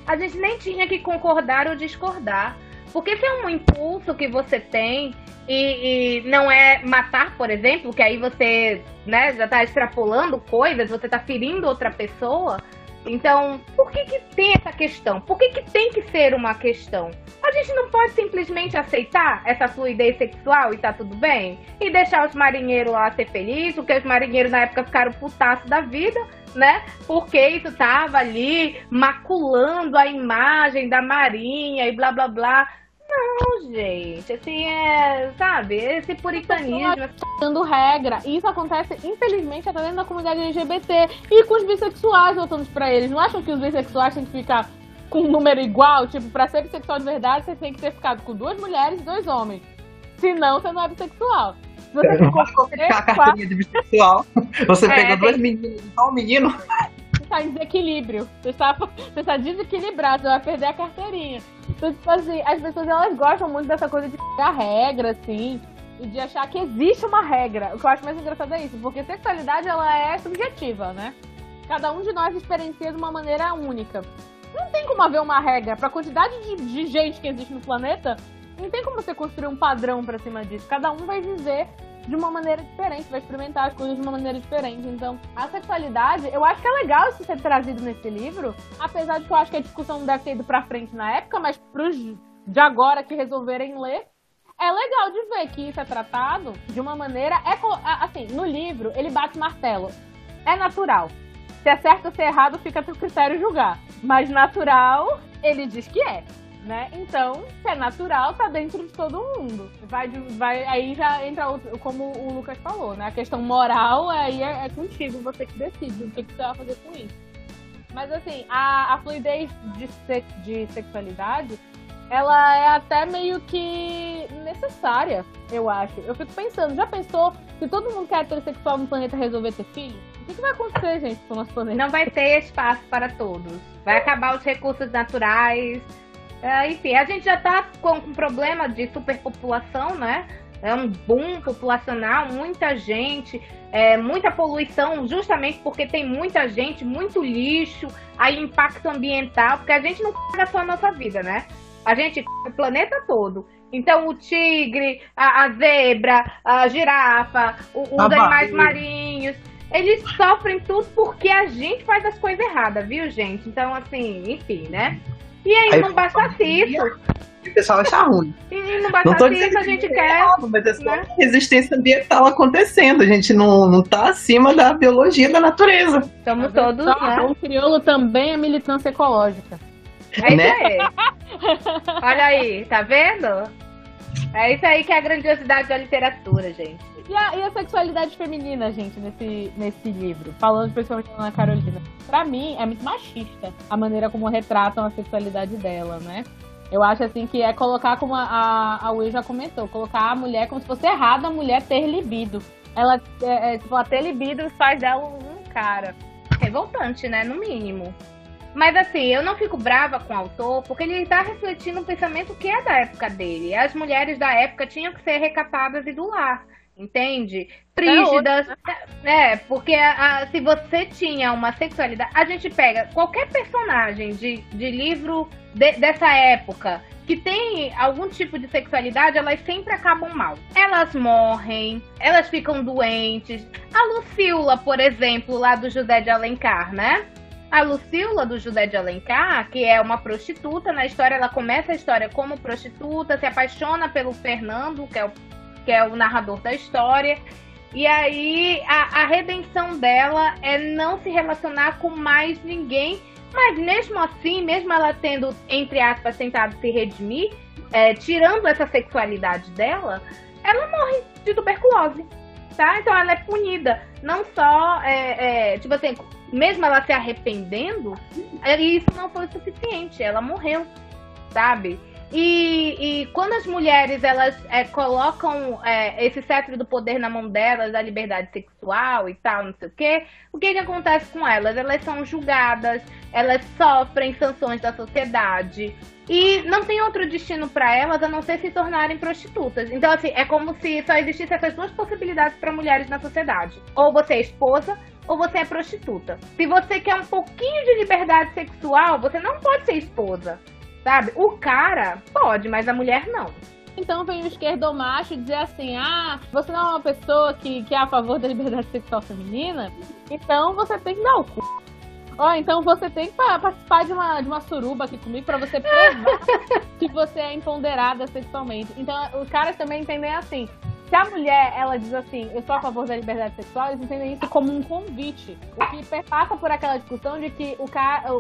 A gente nem tinha que concordar ou discordar. Porque se é um impulso que você tem e, e, não é matar, por exemplo, que aí você né, já tá extrapolando coisas, você tá ferindo outra pessoa, então, por que, que tem essa questão? Por que, que tem que ser uma questão? A gente não pode simplesmente aceitar essa fluidez sexual e tá tudo bem? E deixar os marinheiros lá ser felizes, porque os marinheiros na época ficaram putaços da vida, né? Porque isso tava ali maculando a imagem da marinha e blá blá blá. Não, gente, assim, é, sabe, esse puritanismo. Dando regra. E isso acontece, infelizmente, até dentro da comunidade LGBT e com os bissexuais voltando pra eles. Não acham que os bissexuais têm que ficar com um número igual? Tipo, pra ser bissexual de verdade, você tem que ter ficado com duas mulheres e dois homens. Senão, você não é bissexual. Você não vai a carteirinha de bissexual. Você é, pegou duas meninas e só um menino. Você tá em desequilíbrio. Você está, você está desequilibrado, você vai perder a carteirinha. Então, tipo assim, as pessoas elas gostam muito dessa coisa de pegar regra, assim, e de achar que existe uma regra. O que eu acho mais engraçado é isso, porque sexualidade ela é subjetiva, né? Cada um de nós experiencia de uma maneira única. Não tem como haver uma regra para a quantidade de, de gente que existe no planeta. Não tem como você construir um padrão para cima disso. Cada um vai viver de uma maneira diferente, vai experimentar as coisas de uma maneira diferente. Então, a sexualidade, eu acho que é legal isso ser trazido nesse livro, apesar de que eu acho que a discussão não deve ter ido pra frente na época, mas pros de agora que resolverem ler, é legal de ver que isso é tratado de uma maneira. É, assim, no livro, ele bate martelo. É natural. Se é certo ou se é errado, fica a teu critério julgar. Mas natural, ele diz que é né? Então, se é natural, tá dentro de todo mundo. Vai, vai, aí já entra, outro, como o Lucas falou, né? A questão moral aí é, é contigo, você que decide o que, que você vai fazer com isso. Mas assim, a, a fluidez de, de sexualidade, ela é até meio que necessária, eu acho. Eu fico pensando, já pensou se todo mundo que é heterossexual no planeta resolver ter filho? O que, que vai acontecer, gente, com o nosso planeta? Não vai ter espaço para todos. Vai acabar os recursos naturais, é, enfim, a gente já está com um problema de superpopulação, né? é um boom populacional, muita gente, é, muita poluição, justamente porque tem muita gente, muito lixo, aí impacto ambiental, porque a gente não paga só a nossa vida, né? A gente o planeta todo. Então o tigre, a, a zebra, a girafa, o, os animais marinhos, eles sofrem tudo porque a gente faz as coisas erradas, viu, gente? Então, assim, enfim, né? E aí, aí não bastasse isso. O pessoal acha ruim. E não bastasse isso, a gente quer. Errado, mas é só né? resistência ambiental acontecendo. A gente não, não tá acima da biologia da natureza. Estamos todos. Né? O crioulo também é militância ecológica. É isso né? aí. Olha aí, tá vendo? É isso aí que é a grandiosidade da literatura, gente. E a, e a sexualidade feminina, gente, nesse, nesse livro? Falando principalmente Ana Carolina. Pra mim, é muito machista a maneira como retratam a sexualidade dela, né? Eu acho assim que é colocar como a, a, Will já comentou, colocar a mulher como se fosse errado a mulher ter libido. Ela, é, é, tipo, ter libido faz dela um cara. Revoltante, né? No mínimo. Mas assim, eu não fico brava com o autor, porque ele está refletindo um pensamento que é da época dele. As mulheres da época tinham que ser recatadas e do lar. Entende? Frígidas. É, porque a, a, se você tinha uma sexualidade. A gente pega qualquer personagem de, de livro de, dessa época que tem algum tipo de sexualidade, elas sempre acabam mal. Elas morrem, elas ficam doentes. A Lucila, por exemplo, lá do José de Alencar, né? A Lucila do José de Alencar, que é uma prostituta, na história ela começa a história como prostituta, se apaixona pelo Fernando, que é o, que é o narrador da história. E aí a, a redenção dela é não se relacionar com mais ninguém, mas mesmo assim, mesmo ela tendo, entre aspas, tentado se redimir, é, tirando essa sexualidade dela, ela morre de tuberculose, tá? Então ela é punida, não só, é, é, tipo assim, mesmo ela se arrependendo, isso não foi o suficiente. Ela morreu, sabe? E, e quando as mulheres elas é, colocam é, esse cetro do poder na mão delas, da liberdade sexual e tal, não sei o quê, o que, que acontece com elas? Elas são julgadas, elas sofrem sanções da sociedade e não tem outro destino para elas a não ser se tornarem prostitutas. Então, assim, é como se só existissem essas duas possibilidades para mulheres na sociedade: ou você é esposa ou você é prostituta. Se você quer um pouquinho de liberdade sexual, você não pode ser esposa, sabe? O cara pode, mas a mulher não. Então vem o esquerdomacho dizer assim: ah, você não é uma pessoa que, que é a favor da liberdade sexual feminina, então você tem que dar o cu. Ó, oh, então você tem que participar de uma, de uma suruba aqui comigo pra você provar (laughs) que você é empoderada sexualmente. Então os caras também entendem assim: se a mulher, ela diz assim, eu sou a favor da liberdade sexual, eles entendem isso como um convite. O que passa por aquela discussão de que o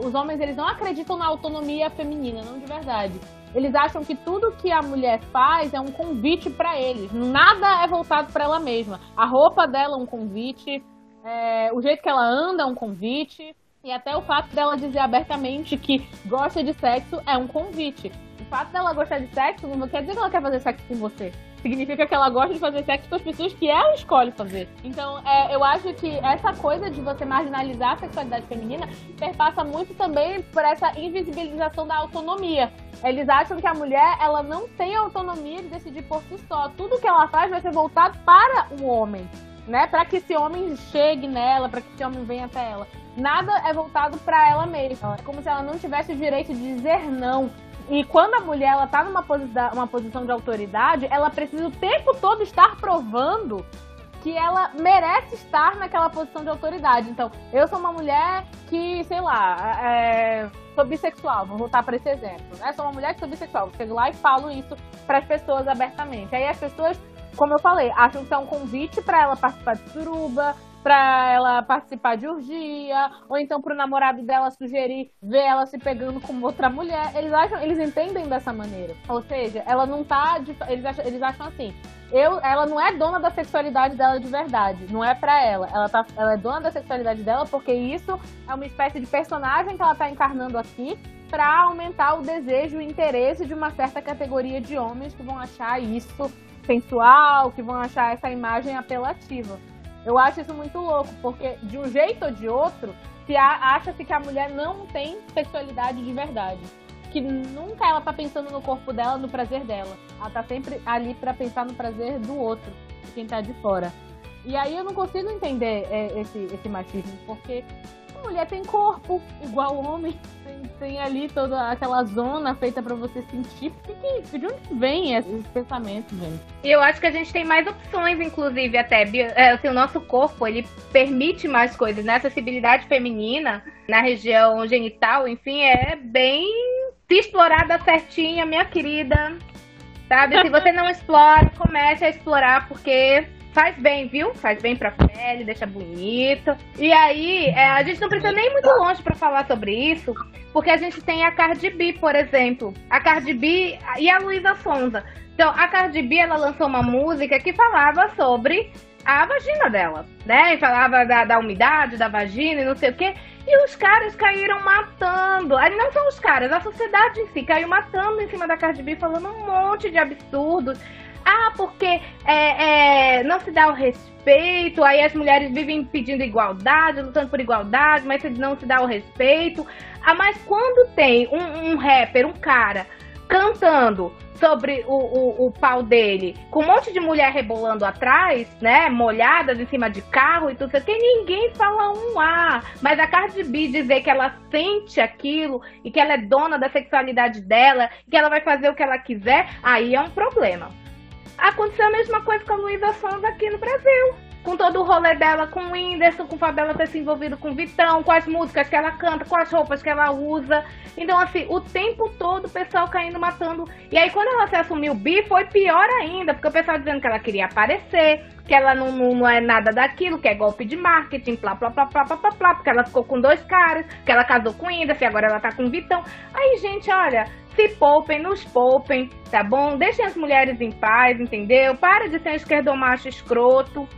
os homens, eles não acreditam na autonomia feminina, não de verdade. Eles acham que tudo que a mulher faz é um convite para eles. Nada é voltado para ela mesma. A roupa dela é um convite, é, o jeito que ela anda é um convite. E até o fato dela dizer abertamente que gosta de sexo é um convite. O fato dela gostar de sexo não quer dizer que ela quer fazer sexo com você significa que ela gosta de fazer sexo com as pessoas que ela escolhe fazer. Então, é, eu acho que essa coisa de você marginalizar a sexualidade feminina perpassa muito também por essa invisibilização da autonomia. Eles acham que a mulher ela não tem autonomia de decidir por si só. Tudo que ela faz vai ser voltado para o homem, né? Para que esse homem chegue nela, para que esse homem venha até ela. Nada é voltado para ela mesma. É como se ela não tivesse o direito de dizer não e quando a mulher ela tá numa posi uma posição de autoridade, ela precisa o tempo todo estar provando que ela merece estar naquela posição de autoridade. Então, eu sou uma mulher que, sei lá, é, sou bissexual, vou voltar para esse exemplo, né? Sou uma mulher que sou bissexual, chego lá e falo isso para as pessoas abertamente. Aí as pessoas, como eu falei, acham que é um convite para ela participar de suruba, pra ela participar de urgia, ou então pro namorado dela sugerir ver ela se pegando com outra mulher. Eles acham, eles entendem dessa maneira. Ou seja, ela não tá. Eles, acham, eles acham assim. Eu, ela não é dona da sexualidade dela de verdade. Não é pra ela. Ela, tá, ela é dona da sexualidade dela porque isso é uma espécie de personagem que ela tá encarnando aqui para aumentar o desejo e o interesse de uma certa categoria de homens que vão achar isso sensual, que vão achar essa imagem apelativa. Eu acho isso muito louco, porque de um jeito ou de outro, se acha-se que a mulher não tem sexualidade de verdade. que nunca ela tá pensando no corpo dela, no prazer dela. Ela tá sempre ali para pensar no prazer do outro, de quem tá de fora. E aí eu não consigo entender é, esse, esse machismo, porque a mulher tem corpo igual o homem. Tem, ali toda aquela zona feita para você sentir. Que, que, de onde vem esses pensamentos, gente? E eu acho que a gente tem mais opções, inclusive, até. É, assim, o nosso corpo, ele permite mais coisas, né? A acessibilidade feminina na região genital, enfim, é bem se explorada certinha, minha querida. Sabe? Se você não explora, comece a explorar, porque faz bem, viu? Faz bem pra pele, deixa bonito. E aí, é, a gente não precisa nem muito longe para falar sobre isso, porque a gente tem a Cardi B, por exemplo. A Cardi B e a Luísa Sonza. Então, a Cardi B, ela lançou uma música que falava sobre a vagina dela, né? E falava da, da umidade da vagina e não sei o quê. E os caras caíram matando. Não são os caras, a sociedade em si caiu matando em cima da Cardi B, falando um monte de absurdos. Ah, porque é, é, não se dá o respeito, aí as mulheres vivem pedindo igualdade, lutando por igualdade, mas não se dá o respeito. Ah, mas quando tem um, um rapper, um cara, cantando sobre o, o, o, pau dele, com um monte de mulher rebolando atrás, né? Molhadas em cima de carro e tudo, que ninguém fala um A. Mas a Cardi B dizer que ela sente aquilo e que ela é dona da sexualidade dela, que ela vai fazer o que ela quiser, aí é um problema. Aconteceu a mesma coisa com a Luísa Sons aqui no Brasil. Com todo o rolê dela com o Whindersson, com o fato dela ter se envolvido com o Vitão, com as músicas que ela canta, com as roupas que ela usa. Então, assim, o tempo todo o pessoal caindo matando. E aí, quando ela se assumiu bi, foi pior ainda, porque o pessoal dizendo que ela queria aparecer, que ela não, não, não é nada daquilo, que é golpe de marketing, plá, plá, plá, plá, plá, plá, plá, porque ela ficou com dois caras, que ela casou com o Whindersson e agora ela tá com o Vitão. Aí, gente, olha, se poupem, nos poupem, tá bom? Deixem as mulheres em paz, entendeu? Para de ser um esquerdomacho escroto,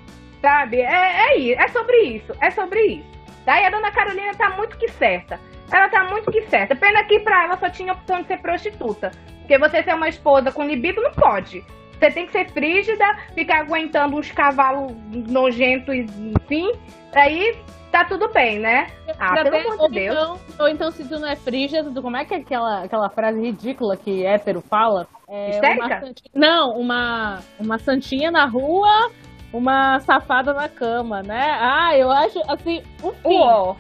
sabe? É, é, é sobre isso, é sobre isso. Daí a dona Carolina tá muito que certa. Ela tá muito que certa. Pena que pra ela só tinha opção de ser prostituta. Porque você ser uma esposa com libido não pode. Você tem que ser frígida, ficar aguentando uns cavalos nojentos, enfim. Aí tá tudo bem, né? Ah, pelo amor de Deus. Então, ou então, se tu não é frígida, tu, como é que é aquela, aquela frase ridícula que hétero fala? É, Histérica? Uma não, uma, uma santinha na rua, uma safada na cama, né? Ah, eu acho, assim, o fim. Uou.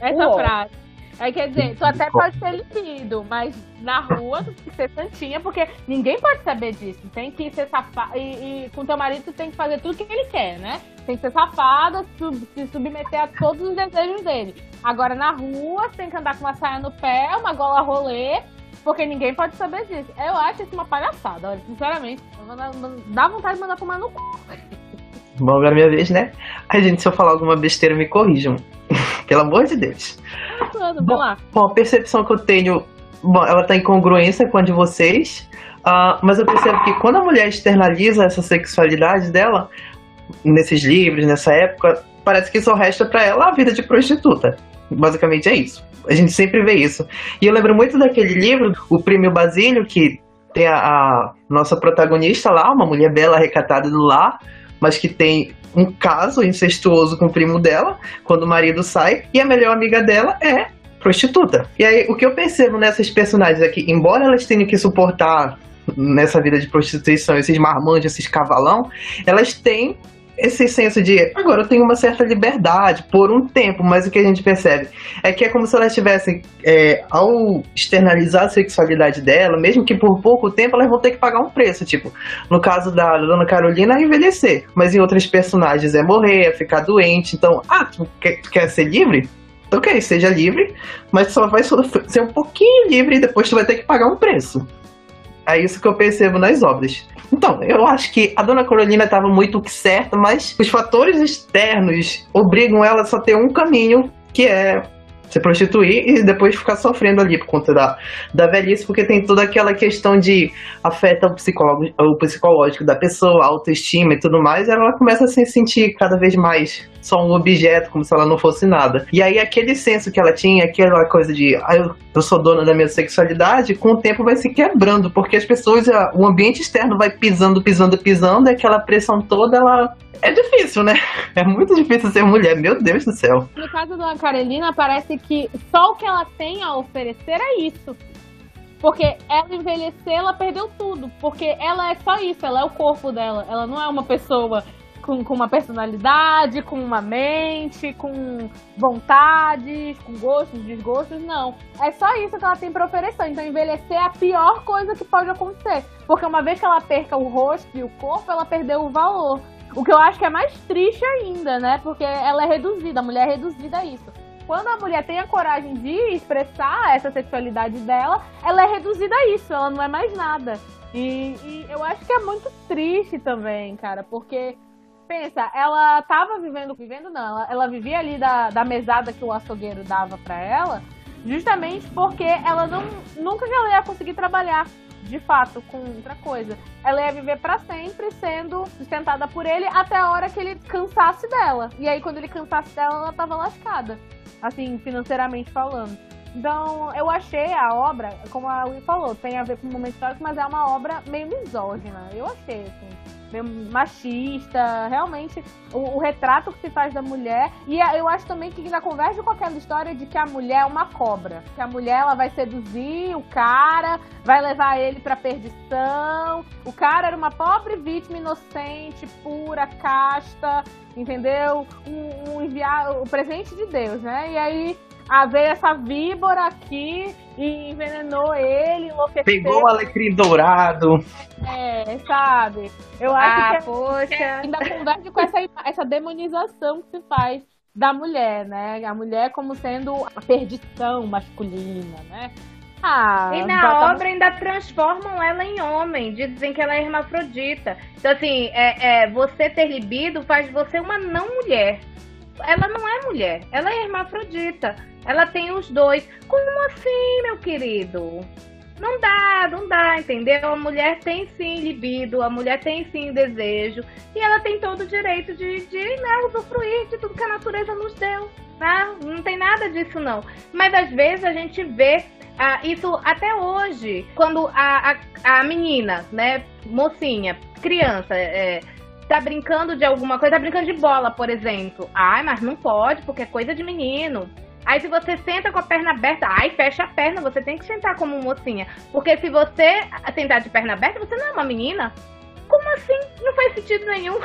Essa Uou. frase. Aí quer dizer, tu até pode ser libido, mas na rua tu tem que ser santinha, porque ninguém pode saber disso. Tem que ser safado. E, e, com teu marido tu tem que fazer tudo que ele quer, né? Tem que ser safada, sub, se submeter a todos os desejos dele. Agora na rua, tem que andar com uma saia no pé, uma gola rolê, porque ninguém pode saber disso. Eu acho isso uma palhaçada, olha, sinceramente. Dá vontade de mandar tomar no cu. Bom, agora é minha vez, né? Ai, gente, se eu falar alguma besteira, me corrijam. Pelo amor de Deus. Vamos bom, lá. Bom, a percepção que eu tenho, bom, ela tá em congruência com a de vocês, uh, mas eu percebo que quando a mulher externaliza essa sexualidade dela, nesses livros, nessa época, parece que só resta para ela a vida de prostituta. Basicamente é isso. A gente sempre vê isso. E eu lembro muito daquele livro, O Prêmio Basílio, que tem a, a nossa protagonista lá, uma mulher bela recatada do lar, mas que tem um caso incestuoso com o primo dela, quando o marido sai, e a melhor amiga dela é prostituta. E aí, o que eu percebo nessas personagens é que, embora elas tenham que suportar nessa vida de prostituição esses marmanjos, esses cavalão, elas têm esse senso de agora eu tenho uma certa liberdade por um tempo, mas o que a gente percebe é que é como se elas tivessem, é, ao externalizar a sexualidade dela, mesmo que por pouco tempo, elas vão ter que pagar um preço. Tipo, no caso da Dona Carolina, envelhecer, mas em outras personagens é morrer, é ficar doente. Então, ah, tu quer, tu quer ser livre? Ok, seja livre, mas só vai ser um pouquinho livre e depois tu vai ter que pagar um preço. É isso que eu percebo nas obras. Então, eu acho que a dona Carolina estava muito certa, mas os fatores externos obrigam ela a só ter um caminho, que é se prostituir e depois ficar sofrendo ali por conta da, da velhice, porque tem toda aquela questão de afeta o, psicólogo, o psicológico da pessoa, a autoestima e tudo mais, ela começa a se sentir cada vez mais só um objeto, como se ela não fosse nada. E aí aquele senso que ela tinha, aquela coisa de ah, eu, eu sou dona da minha sexualidade, com o tempo vai se quebrando, porque as pessoas, o ambiente externo vai pisando, pisando, pisando, e aquela pressão toda, ela é difícil, né? (laughs) É muito difícil ser mulher, meu Deus do céu. No caso da Carolina, parece que só o que ela tem a oferecer é isso. Porque ela envelhecer, ela perdeu tudo. Porque ela é só isso, ela é o corpo dela. Ela não é uma pessoa com, com uma personalidade, com uma mente, com vontades, com gostos, desgostos, não. É só isso que ela tem para oferecer. Então, envelhecer é a pior coisa que pode acontecer. Porque uma vez que ela perca o rosto e o corpo, ela perdeu o valor. O que eu acho que é mais triste ainda, né? Porque ela é reduzida, a mulher é reduzida a isso. Quando a mulher tem a coragem de expressar essa sexualidade dela, ela é reduzida a isso, ela não é mais nada. E, e eu acho que é muito triste também, cara, porque pensa, ela tava vivendo, vivendo não, ela, ela vivia ali da, da mesada que o açougueiro dava para ela, justamente porque ela não, nunca ela ia conseguir trabalhar de fato com outra coisa. Ela ia viver para sempre sendo sustentada por ele até a hora que ele cansasse dela. E aí quando ele cansasse dela, ela tava lascada assim, financeiramente falando. Então, eu achei a obra, como a Will falou, tem a ver com o momento histórico, mas é uma obra meio misógina. Eu achei, assim, meio machista, realmente, o, o, retrato que se faz da mulher. E eu acho também que ainda converge com aquela história de que a mulher é uma cobra. Que a mulher, ela vai seduzir o cara, vai levar ele pra perdição. O cara era uma pobre vítima inocente, pura, casta, entendeu? Um, um o presente de Deus, né? E aí a veio essa víbora aqui e envenenou ele, enlouqueceu. Pegou o alecrim dourado. É, sabe? Eu acho ah, que, é poxa. ainda converge com essa, essa demonização que se faz da mulher, né? A mulher como sendo a perdição masculina, né? Ah, e na obra ainda transformam ela em homem, dizem que ela é hermafrodita. Então, assim, é, é, você ter libido faz você uma não mulher. Ela não é mulher, ela é hermafrodita. Ela tem os dois. Como assim, meu querido? Não dá, não dá, entendeu? A mulher tem sim libido, a mulher tem sim desejo, e ela tem todo o direito de, de né, usufruir de tudo que a natureza nos deu. Né? Não tem nada disso, não. Mas às vezes a gente vê ah, isso até hoje, quando a, a, a menina, né, mocinha, criança, é, tá brincando de alguma coisa, tá brincando de bola, por exemplo. Ai, mas não pode, porque é coisa de menino. Aí se você senta com a perna aberta, ai, fecha a perna, você tem que sentar como mocinha. Porque se você sentar de perna aberta, você não é uma menina. Como assim? Não faz sentido nenhum.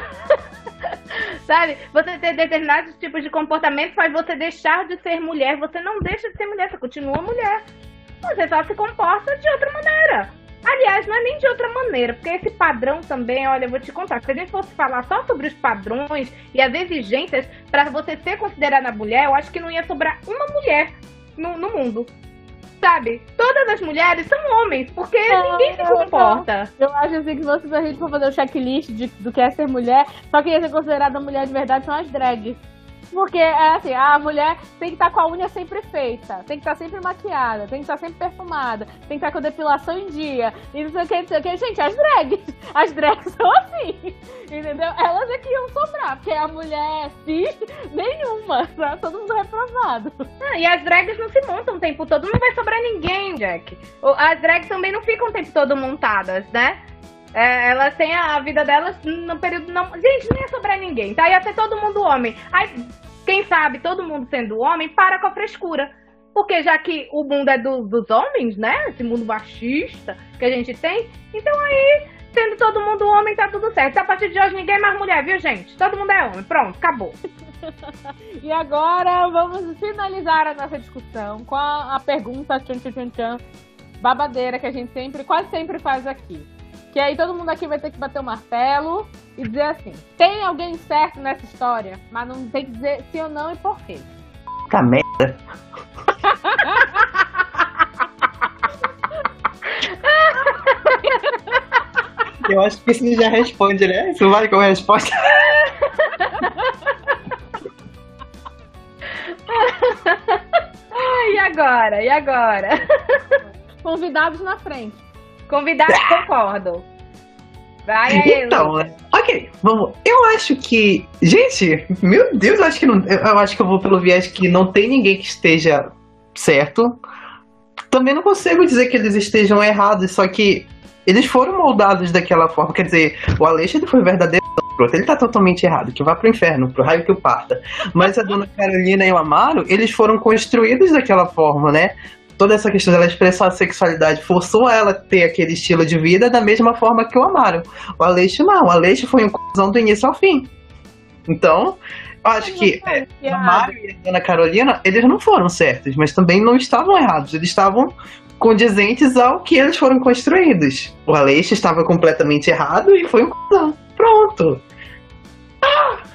(laughs) Sabe? Você ter determinados tipos de comportamento faz você deixar de ser mulher. Você não deixa de ser mulher, você continua mulher. Você só se comporta de outra maneira. Aliás, não é nem de outra maneira, porque esse padrão também, olha, eu vou te contar, se a gente fosse falar só sobre os padrões e as exigências para você ser considerada mulher, eu acho que não ia sobrar uma mulher no, no mundo. Sabe? Todas as mulheres são homens, porque ninguém se comporta. Eu acho assim que se a gente for fazer o checklist de, do que é ser mulher, só quem ia ser considerada mulher de verdade são as drags. Porque é assim, a mulher tem que estar tá com a unha sempre feita, tem que estar tá sempre maquiada, tem que estar tá sempre perfumada, tem que estar com depilação em dia. E não sei o que, não sei o que. Gente, as drags, (laughs) as drags são assim, entendeu? Elas é que iam sobrar, porque a mulher cis, (laughs) nenhuma, tá todo mundo reprovado. Ah, e as drags não se montam o tempo todo, não vai sobrar ninguém, Jack. As drags também não ficam o tempo todo montadas, né? É, elas têm a vida delas no período não. Gente, não ia sobrar ninguém, tá? Ia ter todo mundo homem. Aí quem sabe, todo mundo sendo homem, para com a frescura. Porque já que o mundo é do, dos homens, né? Esse mundo machista que a gente tem, então aí, sendo todo mundo homem, tá tudo certo. A partir de hoje ninguém é mais mulher, viu, gente? Todo mundo é homem. Pronto, acabou. (laughs) e agora vamos finalizar a nossa discussão com a, a pergunta tchan, tchan, tchan, babadeira que a gente sempre, quase sempre faz aqui. Que aí todo mundo aqui vai ter que bater o martelo e dizer assim: tem alguém certo nessa história, mas não tem que dizer sim ou não e por quê. Puta merda. Eu acho que isso já responde, né? Isso vale como resposta. (laughs) e agora? E agora? Convidados na frente. Convidado, (laughs) concordo. Vai aí, Então, né? ok, vamos. Eu acho que. Gente, meu Deus, eu acho que não. Eu acho que eu vou pelo viés que não tem ninguém que esteja certo. Também não consigo dizer que eles estejam errados, só que eles foram moldados daquela forma. Quer dizer, o Alexandre foi verdadeiro. Ele tá totalmente errado, que vá pro inferno, pro raio que o parta. Mas a dona Carolina e o Amaro, eles foram construídos daquela forma, né? Toda essa questão dela expressar a sexualidade forçou ela a ter aquele estilo de vida da mesma forma que o Amaro. O Aleixo não, o Aleixo foi um cuzão do início ao fim. Então, eu acho que é, o Amaro e a Dona Carolina, eles não foram certos, mas também não estavam errados. Eles estavam condizentes ao que eles foram construídos. O Aleixo estava completamente errado e foi um cuzão. Pronto. Mas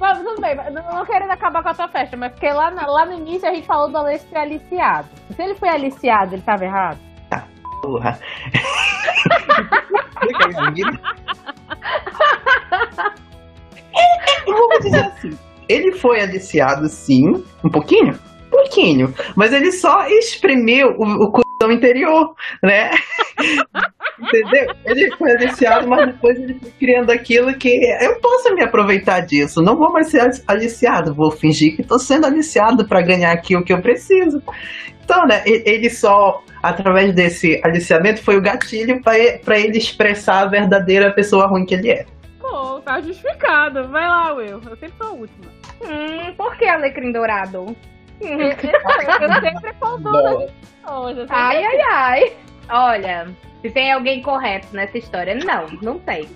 tudo bem, não, não querendo acabar com a tua festa, mas porque lá, na- lá no início a gente falou do Aleixo ser aliciado. Se ele foi aliciado, ele tava errado? Porra. (laughs) Eu vou dizer assim. Ele foi aliciado, sim, um pouquinho, um pouquinho, mas ele só exprimiu o, o interior, né? (laughs) Entendeu? Ele foi aliciado, mas depois ele foi criando aquilo que eu posso me aproveitar disso. Não vou mais ser aliciado, vou fingir que estou sendo aliciado para ganhar aqui o que eu preciso. Então, né, ele só, através desse aliciamento, foi o gatilho para ele expressar a verdadeira pessoa ruim que ele é. Pô, tá justificado. Vai lá, Will. Eu sempre sou a última. Hum, por que alecrim dourado? Eu, eu sempre as pessoas. sempre- Ai, ai, ai. Olha, se tem alguém correto nessa história, não, não tem.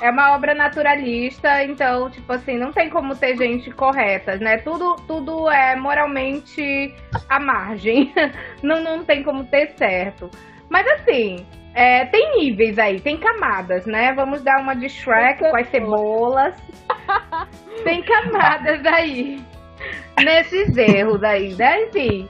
É uma obra naturalista, então, tipo assim, não tem como ter gente correta, né? Tudo, tudo é moralmente à margem. (laughs) Não, não tem como ter certo. Mas assim, é, tem níveis aí, tem camadas, né? Vamos dar uma de Shrek com as cebolas. (laughs) Tem camadas aí. Nesses erros aí, né? Enfim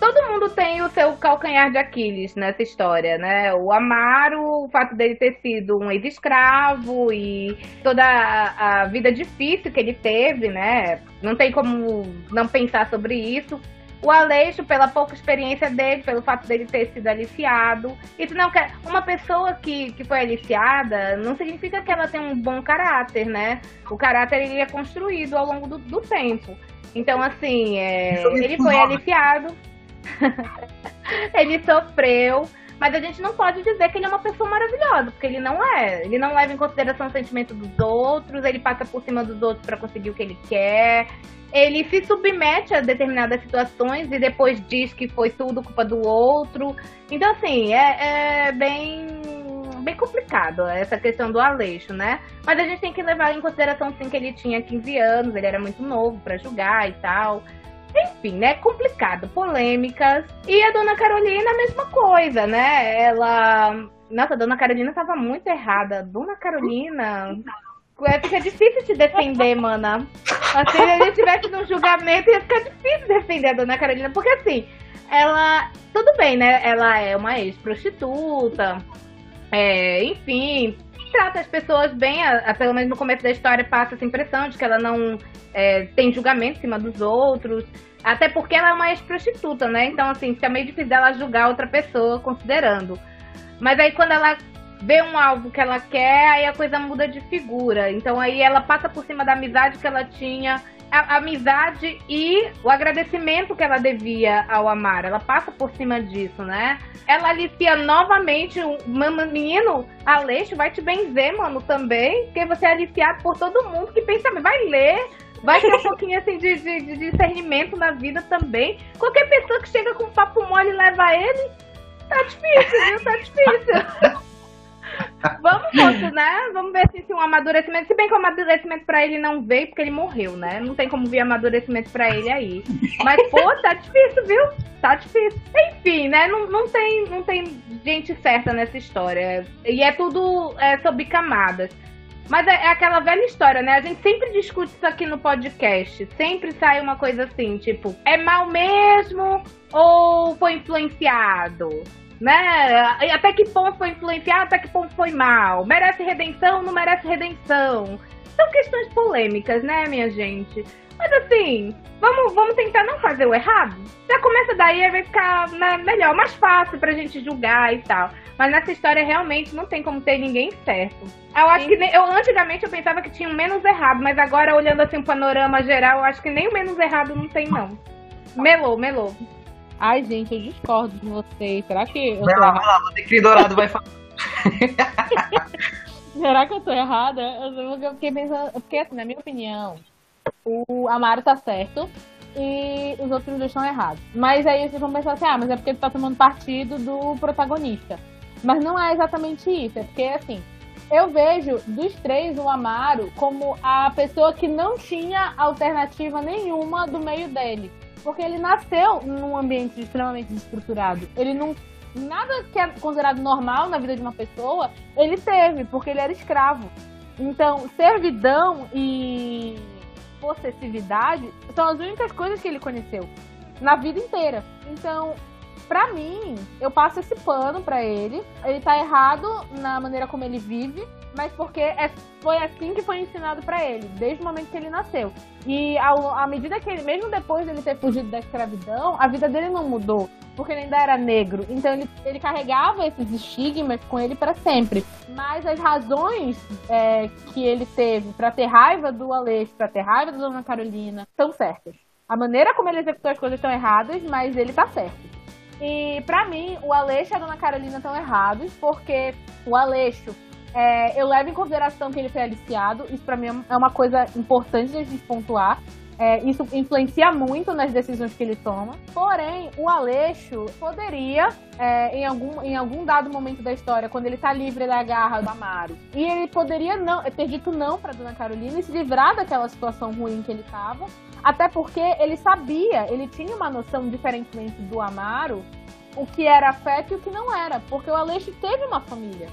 todo mundo tem o seu calcanhar de Aquiles nessa história, né? O Amaro, o fato dele ter sido um ex-escravo e toda a, vida difícil que ele teve, né? Não tem como não pensar sobre isso. O Aleixo, pela pouca experiência dele, pelo fato dele ter sido aliciado. Isso não quer. Uma pessoa que, que foi aliciada não significa que ela tem um bom caráter, né? O caráter ele é construído ao longo do, do tempo. Então, assim, é, ele foi aliciado. (laughs) ele sofreu, mas a gente não pode dizer que ele é uma pessoa maravilhosa, porque ele não é. Ele não leva em consideração o sentimento dos outros, ele passa por cima dos outros para conseguir o que ele quer. Ele se submete a determinadas situações e depois diz que foi tudo culpa do outro. Então, assim, é, é bem, bem complicado essa questão do Aleixo, né? Mas a gente tem que levar em consideração, sim, que ele tinha 15 anos, ele era muito novo para julgar e tal. Enfim, né? Complicado, polêmicas. E a dona Carolina, a mesma coisa, né? Ela. Nossa, a dona Carolina tava muito errada. Dona Carolina. É, fica difícil te defender, mana. Assim, se a gente tivesse num julgamento, ia ficar difícil defender a dona Carolina. Porque assim, ela. Tudo bem, né? Ela é uma ex-prostituta. É, enfim, trata as pessoas bem, a, a- pelo menos no começo da história passa essa impressão de que ela não é, tem julgamento em cima dos outros, até porque ela é uma ex-prostituta, né? Então, assim, fica meio difícil dela julgar outra pessoa considerando. Mas aí quando ela vê um alvo que ela quer, aí a coisa muda de figura. Então aí ela passa por cima da amizade que ela tinha, a, amizade e o agradecimento que ela devia ao Amar. Ela passa por cima disso, né? Ela alicia novamente o mano, menino, Aleixo, vai te benzer, mano, também, porque você é aliciado por todo mundo que pensa, vai ler, vai ter um (laughs) pouquinho assim de, de, de discernimento na vida também. Qualquer pessoa que chega com papo mole e leva ele, tá difícil, viu? Tá difícil. (laughs) Vamos, moço, né? Vamos ver se, se um amadurecimento. Se bem que o amadurecimento pra ele não veio, porque ele morreu, né? Não tem como vir amadurecimento pra ele aí. Mas, pô, tá difícil, viu? Tá difícil. Enfim, né? Não, não, tem, não tem gente certa nessa história. E é tudo é, sobre camadas. Mas é, é aquela velha história, né? A gente sempre discute isso aqui no podcast. Sempre sai uma coisa assim, tipo, é mal mesmo ou foi influenciado? Né? Até que ponto foi influenciado, até que ponto foi mal? Merece redenção, não merece redenção? São questões polêmicas, né, minha gente? Mas assim, vamos, vamos tentar não fazer o errado? Já começa daí, aí vai ficar né, melhor, mais fácil pra gente julgar e tal. Mas nessa história realmente não tem como ter ninguém certo. Eu acho que nem- eu antigamente eu pensava que tinha um menos errado, mas agora olhando assim o panorama geral, eu acho que nem o menos errado não tem não. Melou, melou. Ai, gente, eu discordo de vocês. Será que eu Vai tô lá, errada? vai lá, o Decri Dourado vai falar. (laughs) Será que eu tô errada? Eu fiquei pensando. Porque, assim, na minha opinião, o Amaro tá certo e os outros dois estão errados. Mas aí vocês vão pensar assim, ah, mas é porque ele tá tomando partido do protagonista. Mas não é exatamente isso, é porque assim, eu vejo dos três o Amaro como a pessoa que não tinha alternativa nenhuma do meio dele. Porque ele nasceu num ambiente extremamente desestruturado. Ele não. Nada que é considerado normal na vida de uma pessoa, ele teve, porque ele era escravo. Então, servidão e possessividade são as únicas coisas que ele conheceu na vida inteira. Então, pra mim, eu passo esse pano pra ele. Ele tá errado na maneira como ele vive, mas porque é, foi assim que foi ensinado para ele, desde o momento que ele nasceu. E à medida que ele, mesmo depois dele ter fugido da escravidão, a vida dele não mudou, porque ele ainda era negro. Então ele, ele carregava esses estigmas com ele para sempre. Mas as razões é, que ele teve para ter raiva do Aleixo, para ter raiva da Dona Carolina, estão certas. A maneira como ele executou as coisas estão erradas, mas ele tá certo. E para mim, o Aleixo e a Dona Carolina estão errados, porque o Aleixo é, eu levo em consideração que ele foi aliciado. Isso para mim é uma coisa importante de a gente pontuar. É, isso influencia muito nas decisões que ele toma. Porém, o Aleixo poderia, é, em, algum, em algum dado momento da história, quando ele tá livre da garra do Amaro, e ele poderia não ter dito não para Dona Carolina e se livrar daquela situação ruim que ele tava. Até porque ele sabia, ele tinha uma noção, diferentemente do Amaro, o que era afeto e o que não era. Porque o Aleixo teve uma família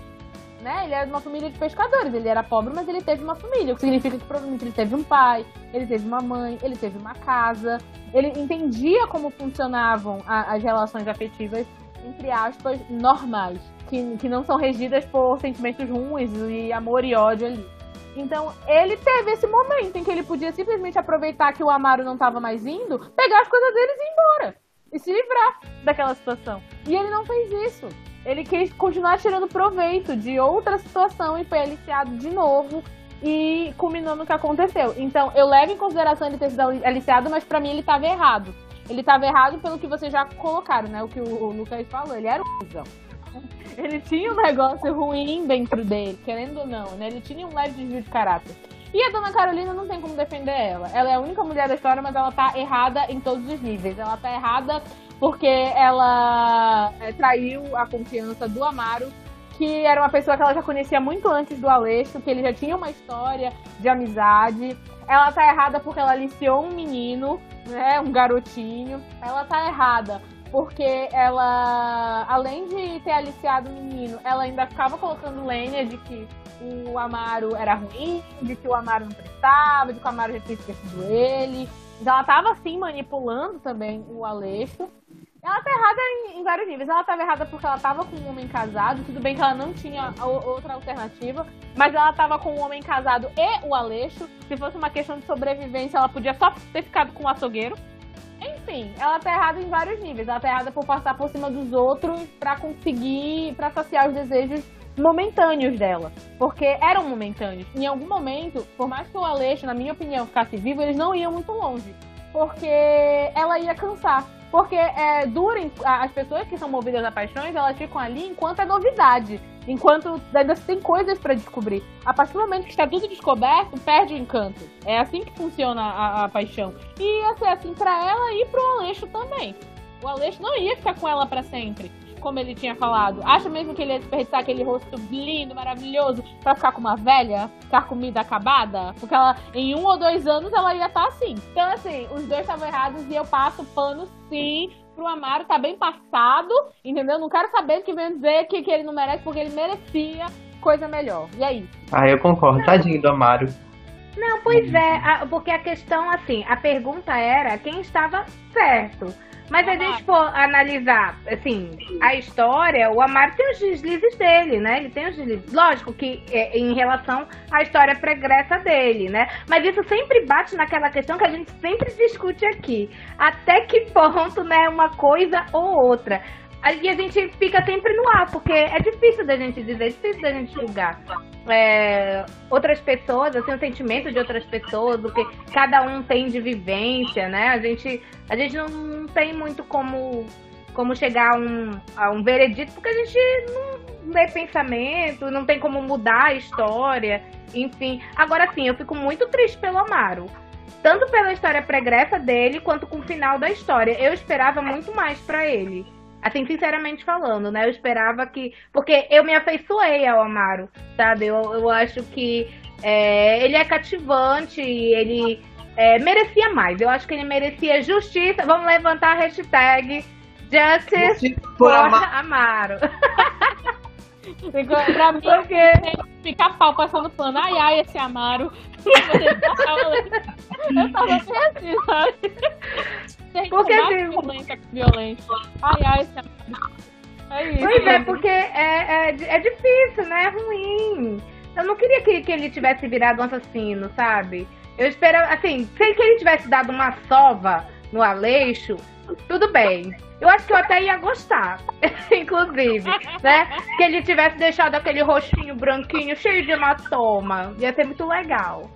né? Ele era de uma família de pescadores, ele era pobre, mas ele teve uma família, o que significa que provavelmente ele teve um pai, ele teve uma mãe, ele teve uma casa, ele entendia como funcionavam a, as relações afetivas, entre aspas, normais, que, que não são regidas por sentimentos ruins e amor e ódio ali. Então, ele teve esse momento em que ele podia simplesmente aproveitar que o Amaro não estava mais indo, pegar as coisas deles e ir embora. E se livrar daquela situação. E ele não fez isso ele quis continuar tirando proveito de outra situação e foi aliciado de novo e culminou no que aconteceu. Então, eu levo em consideração ele ter sido aliciado, mas para mim ele estava errado. Ele estava errado pelo que vocês já colocaram, né? O que o, Lucas falou, ele era um cuzão. (laughs) Ele tinha um negócio ruim dentro dele, querendo ou não, né? Ele tinha um leve desvio de caráter. E a Dona Carolina não tem como defender ela. Ela é a única mulher da história, mas ela tá errada em todos os níveis. Ela tá errada porque ela é, traiu a confiança do Amaro, que era uma pessoa que ela já conhecia muito antes do Aleixo, que ele já tinha uma história de amizade. Ela tá errada porque ela aliciou um menino, né, um garotinho. Ela tá errada porque ela, além de ter aliciado o menino, ela ainda ficava colocando lenha de que o Amaro era ruim, de que o Amaro não prestava, de que o Amaro já tinha esquecido ele. Então ela tava assim manipulando também o Aleixo. Ela tá errada em, em, vários níveis. Ela tava errada porque ela tava com um homem casado. Tudo bem que ela não tinha outra alternativa. Mas ela tava com um homem casado e o Aleixo. Se fosse uma questão de sobrevivência, ela podia só ter ficado com o açougueiro. Enfim, ela tá errada em vários níveis. Ela tá errada por passar por cima dos outros para conseguir, para saciar os desejos momentâneos dela. Porque eram momentâneos. Em algum momento, por mais que o Aleixo, na minha opinião, ficasse vivo, eles não iam muito longe. Porque ela ia cansar. Porque é, durem, as pessoas que são movidas a paixões, elas ficam ali enquanto é novidade. Enquanto ainda tem coisas para descobrir. A partir do momento que está tudo descoberto, perde o encanto. É assim que funciona a, a paixão. E ser assim para ela e pro Aleixo também. O Aleixo não ia ficar com ela para sempre como ele tinha falado. Acha mesmo que ele ia desperdiçar aquele rosto lindo, maravilhoso, pra ficar com uma velha? Ficar comida acabada? Porque ela, em um ou dois anos, ela ia estar tá assim. Então, assim, os dois estavam errados e eu passo pano sim pro Amaro, tá bem passado, entendeu? Não quero saber que vem dizer que, que ele não merece, porque ele merecia coisa melhor. E aí? Ah, eu concordo. Tadinho do Amaro. Não, pois é, porque a questão, assim, a pergunta era quem estava certo. Mas se a gente for analisar, assim, a história, o Amaro tem os deslizes dele, né? Ele tem os deslizes. Lógico que é, em relação à história pregressa dele, né? Mas isso sempre bate naquela questão que a gente sempre discute aqui. Até que ponto, né, uma coisa ou outra. E a gente fica sempre no ar, porque é difícil da gente dizer, é difícil da gente julgar é, outras pessoas, assim, o sentimento de outras pessoas, o que cada um tem de vivência, né? A gente, a gente não, tem muito como, como chegar a um, a um veredito, porque a gente não lê pensamento, não tem como mudar a história, enfim. Agora sim, eu fico muito triste pelo Amaro tanto pela história pregressa dele quanto com o final da história. Eu esperava muito mais pra ele. Assim, sinceramente falando, né? Eu esperava que. Porque eu me afeiçoei ao Amaro, sabe? Eu, eu acho que é, ele é cativante, ele é, merecia mais. Eu acho que ele merecia justiça. Vamos levantar a hashtag Justice for Amaro. (laughs) pra mim, Porque... fica pau passando pano. Ai, ai, esse Amaro. Eu tava assim, sabe? Gente, Porque assim... violência violência. Ai, ai, esse Amaro. É isso. Pois é, porque é, é, é difícil, né? É ruim. Eu não queria que, que ele tivesse virado um assassino, sabe? Eu esperava, assim, sem que ele tivesse dado uma sova no Aleixo, tudo bem. Eu acho que eu até ia gostar, (laughs) inclusive, né? Que ele tivesse deixado aquele rostinho branquinho cheio de hematoma. Ia ser muito legal.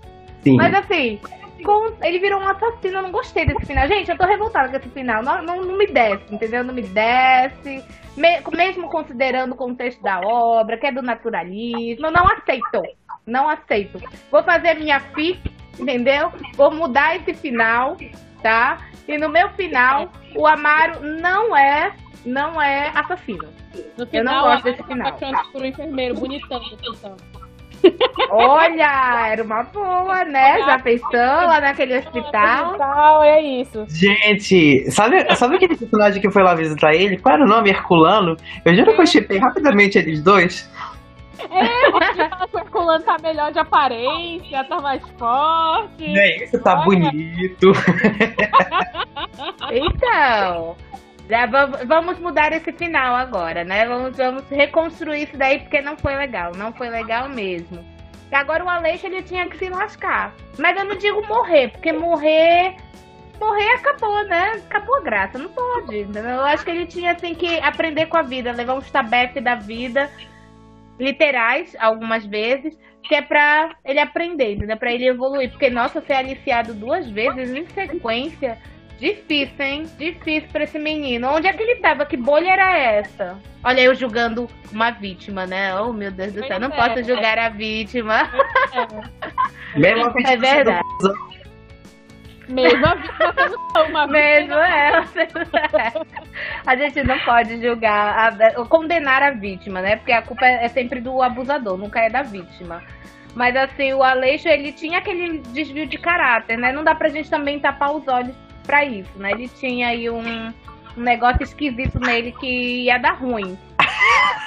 Sim. Mas assim, ele virou um assassino, eu não gostei desse final. Gente, eu tô revoltada com esse final. Não, não, não me desce, entendeu? Não me desce. Me- mesmo considerando o contexto da obra, que é do naturalismo, eu não aceito. Não aceito. Vou fazer minha FIC, entendeu? Vou mudar esse final, tá? E no meu final, o Amaro não é, não é assassino. No Eu não final, gosto desse final. por um enfermeiro bonitão, então. Olha, era uma boa, né? Já pensou lá naquele hospital? (laughs) Hospital, é isso. Gente, sabe, sabe aquele personagem que foi lá visitar ele? Qual era o nome? Herculano? Eu juro que eu chipei rapidamente eles dois. O Herculano tá melhor de aparência, tá mais forte. É isso, tá Olha. bonito. (laughs) Então, já va- vamos mudar esse final agora, né? Vamos, vamos reconstruir isso daí porque não foi legal, não foi legal mesmo. E agora o Aleixo ele tinha que se lascar. Mas eu não digo morrer, porque morrer. Morrer acabou, né? Acabou a graça, não pode. Eu acho que ele tinha assim, que aprender com a vida, levar um tabefe da vida, literais, algumas vezes, que é pra ele aprender, entendeu? Pra ele evoluir. Porque, nossa, ser aliciado duas vezes em sequência, difícil, hein? Difícil pra esse menino. Onde é que ele tava? Que bolha era essa? Olha, eu julgando uma vítima, né? Oh, meu Deus do céu, não Pois é. posso julgar a vítima. (laughs) Mesmo a É verdade. (laughs) Mesmo a sendo uma Mesmo é. (laughs) A gente não pode julgar, a- ou condenar a vítima, né? Porque a culpa é sempre do abusador, nunca é da vítima. Mas assim, o Aleixo, ele tinha aquele desvio de caráter, né? Não dá pra gente também tapar os olhos pra isso, né? Ele tinha aí um, um negócio esquisito nele que ia dar ruim.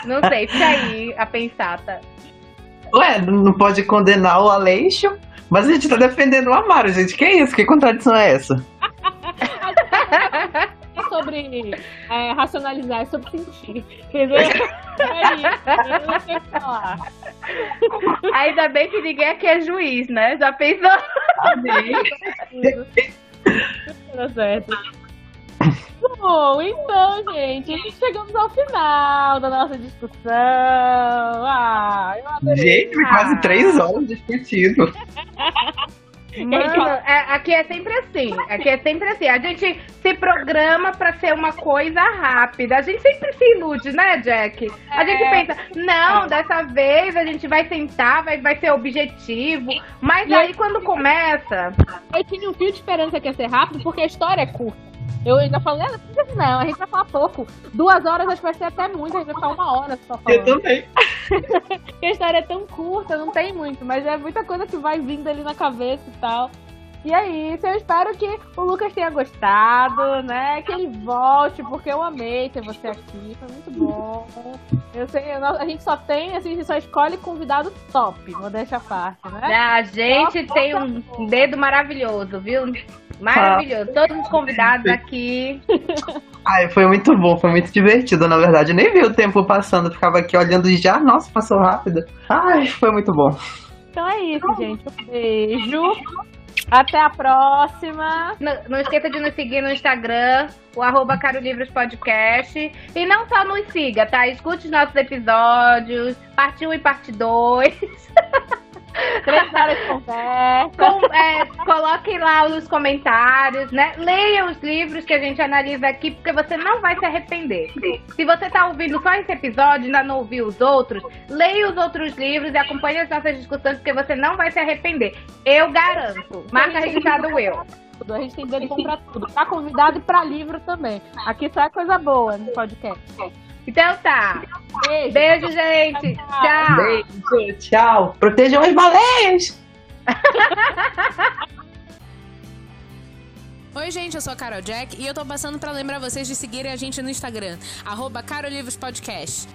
Não sei, fica aí a pensar, tá? Ué, não pode condenar o Aleixo, mas a gente tá defendendo o Amaro, gente. Que isso? Que contradição é essa? é sobre é, racionalizar, é sobre sentir. Entendeu? É isso. Eu não sei o que falar. Ainda bem que ninguém aqui é juiz, né? Já pensou? Tá certo. Bom, então, gente, chegamos ao final da nossa discussão. Ah, eu adorei. Gente, foi quase três horas discutindo. (laughs) Mano, é- aqui é sempre assim. Aqui é sempre assim. A gente se programa pra ser uma coisa rápida. A gente sempre se ilude, né, Jack? A gente É. pensa, não, dessa vez a gente vai sentar, vai, vai ser objetivo. Mas E aí quando começa. Eu tinha um fio de esperança que ia ser rápido, porque a história é curta. Eu ainda falei, ah, não, não, a gente vai falar pouco. Duas horas acho que vai ser até muito, a gente vai ficar uma hora só Eu falando. também. (laughs) Porque a história é tão curta, não tem muito, mas é muita coisa que vai vindo ali na cabeça e tal. E é isso, eu espero que o Lucas tenha gostado, né? Que ele volte, porque eu amei ter você aqui, foi muito bom. Eu sei, a gente só tem, assim, a gente só escolhe convidado top, modéstia à parte, né? A gente tem um dedo maravilhoso, viu? Maravilhoso. Todos os convidados aqui. (laughs) Ai, foi muito bom, foi muito divertido, na verdade. Eu nem vi o tempo passando, ficava aqui olhando já, nossa, passou rápido. Ai, foi muito bom. Então é isso, gente. Um beijo. Até a próxima. Não, não esqueça de nos seguir no Instagram, o arroba Caro Livros Podcast. E não só nos siga, tá? Escute os nossos episódios, parte 1 e parte 2. (laughs) Três horas de conversa. Com, é, coloquem lá nos comentários, né? Leia os livros que a gente analisa aqui, porque você não vai se arrepender. Se você tá ouvindo só esse episódio e ainda não ouviu os outros, leia os outros livros e acompanhe as nossas discussões, porque você não vai se arrepender. Eu garanto. Marca registrado eu. A gente tem direito de comprar tudo. Pra convidado e pra livro também. Aqui só é coisa boa no podcast. Então tá. Beijo. Beijo, gente. Tchau. Beijo, tchau. Protejam as baleias. (laughs) Oi, gente, eu sou a Carol Jack e eu tô passando pra lembrar vocês de seguirem a gente no Instagram, arroba Carolivros Podcast.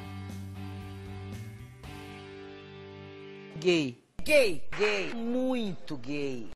Gay. Gay. Gay. Muito gay.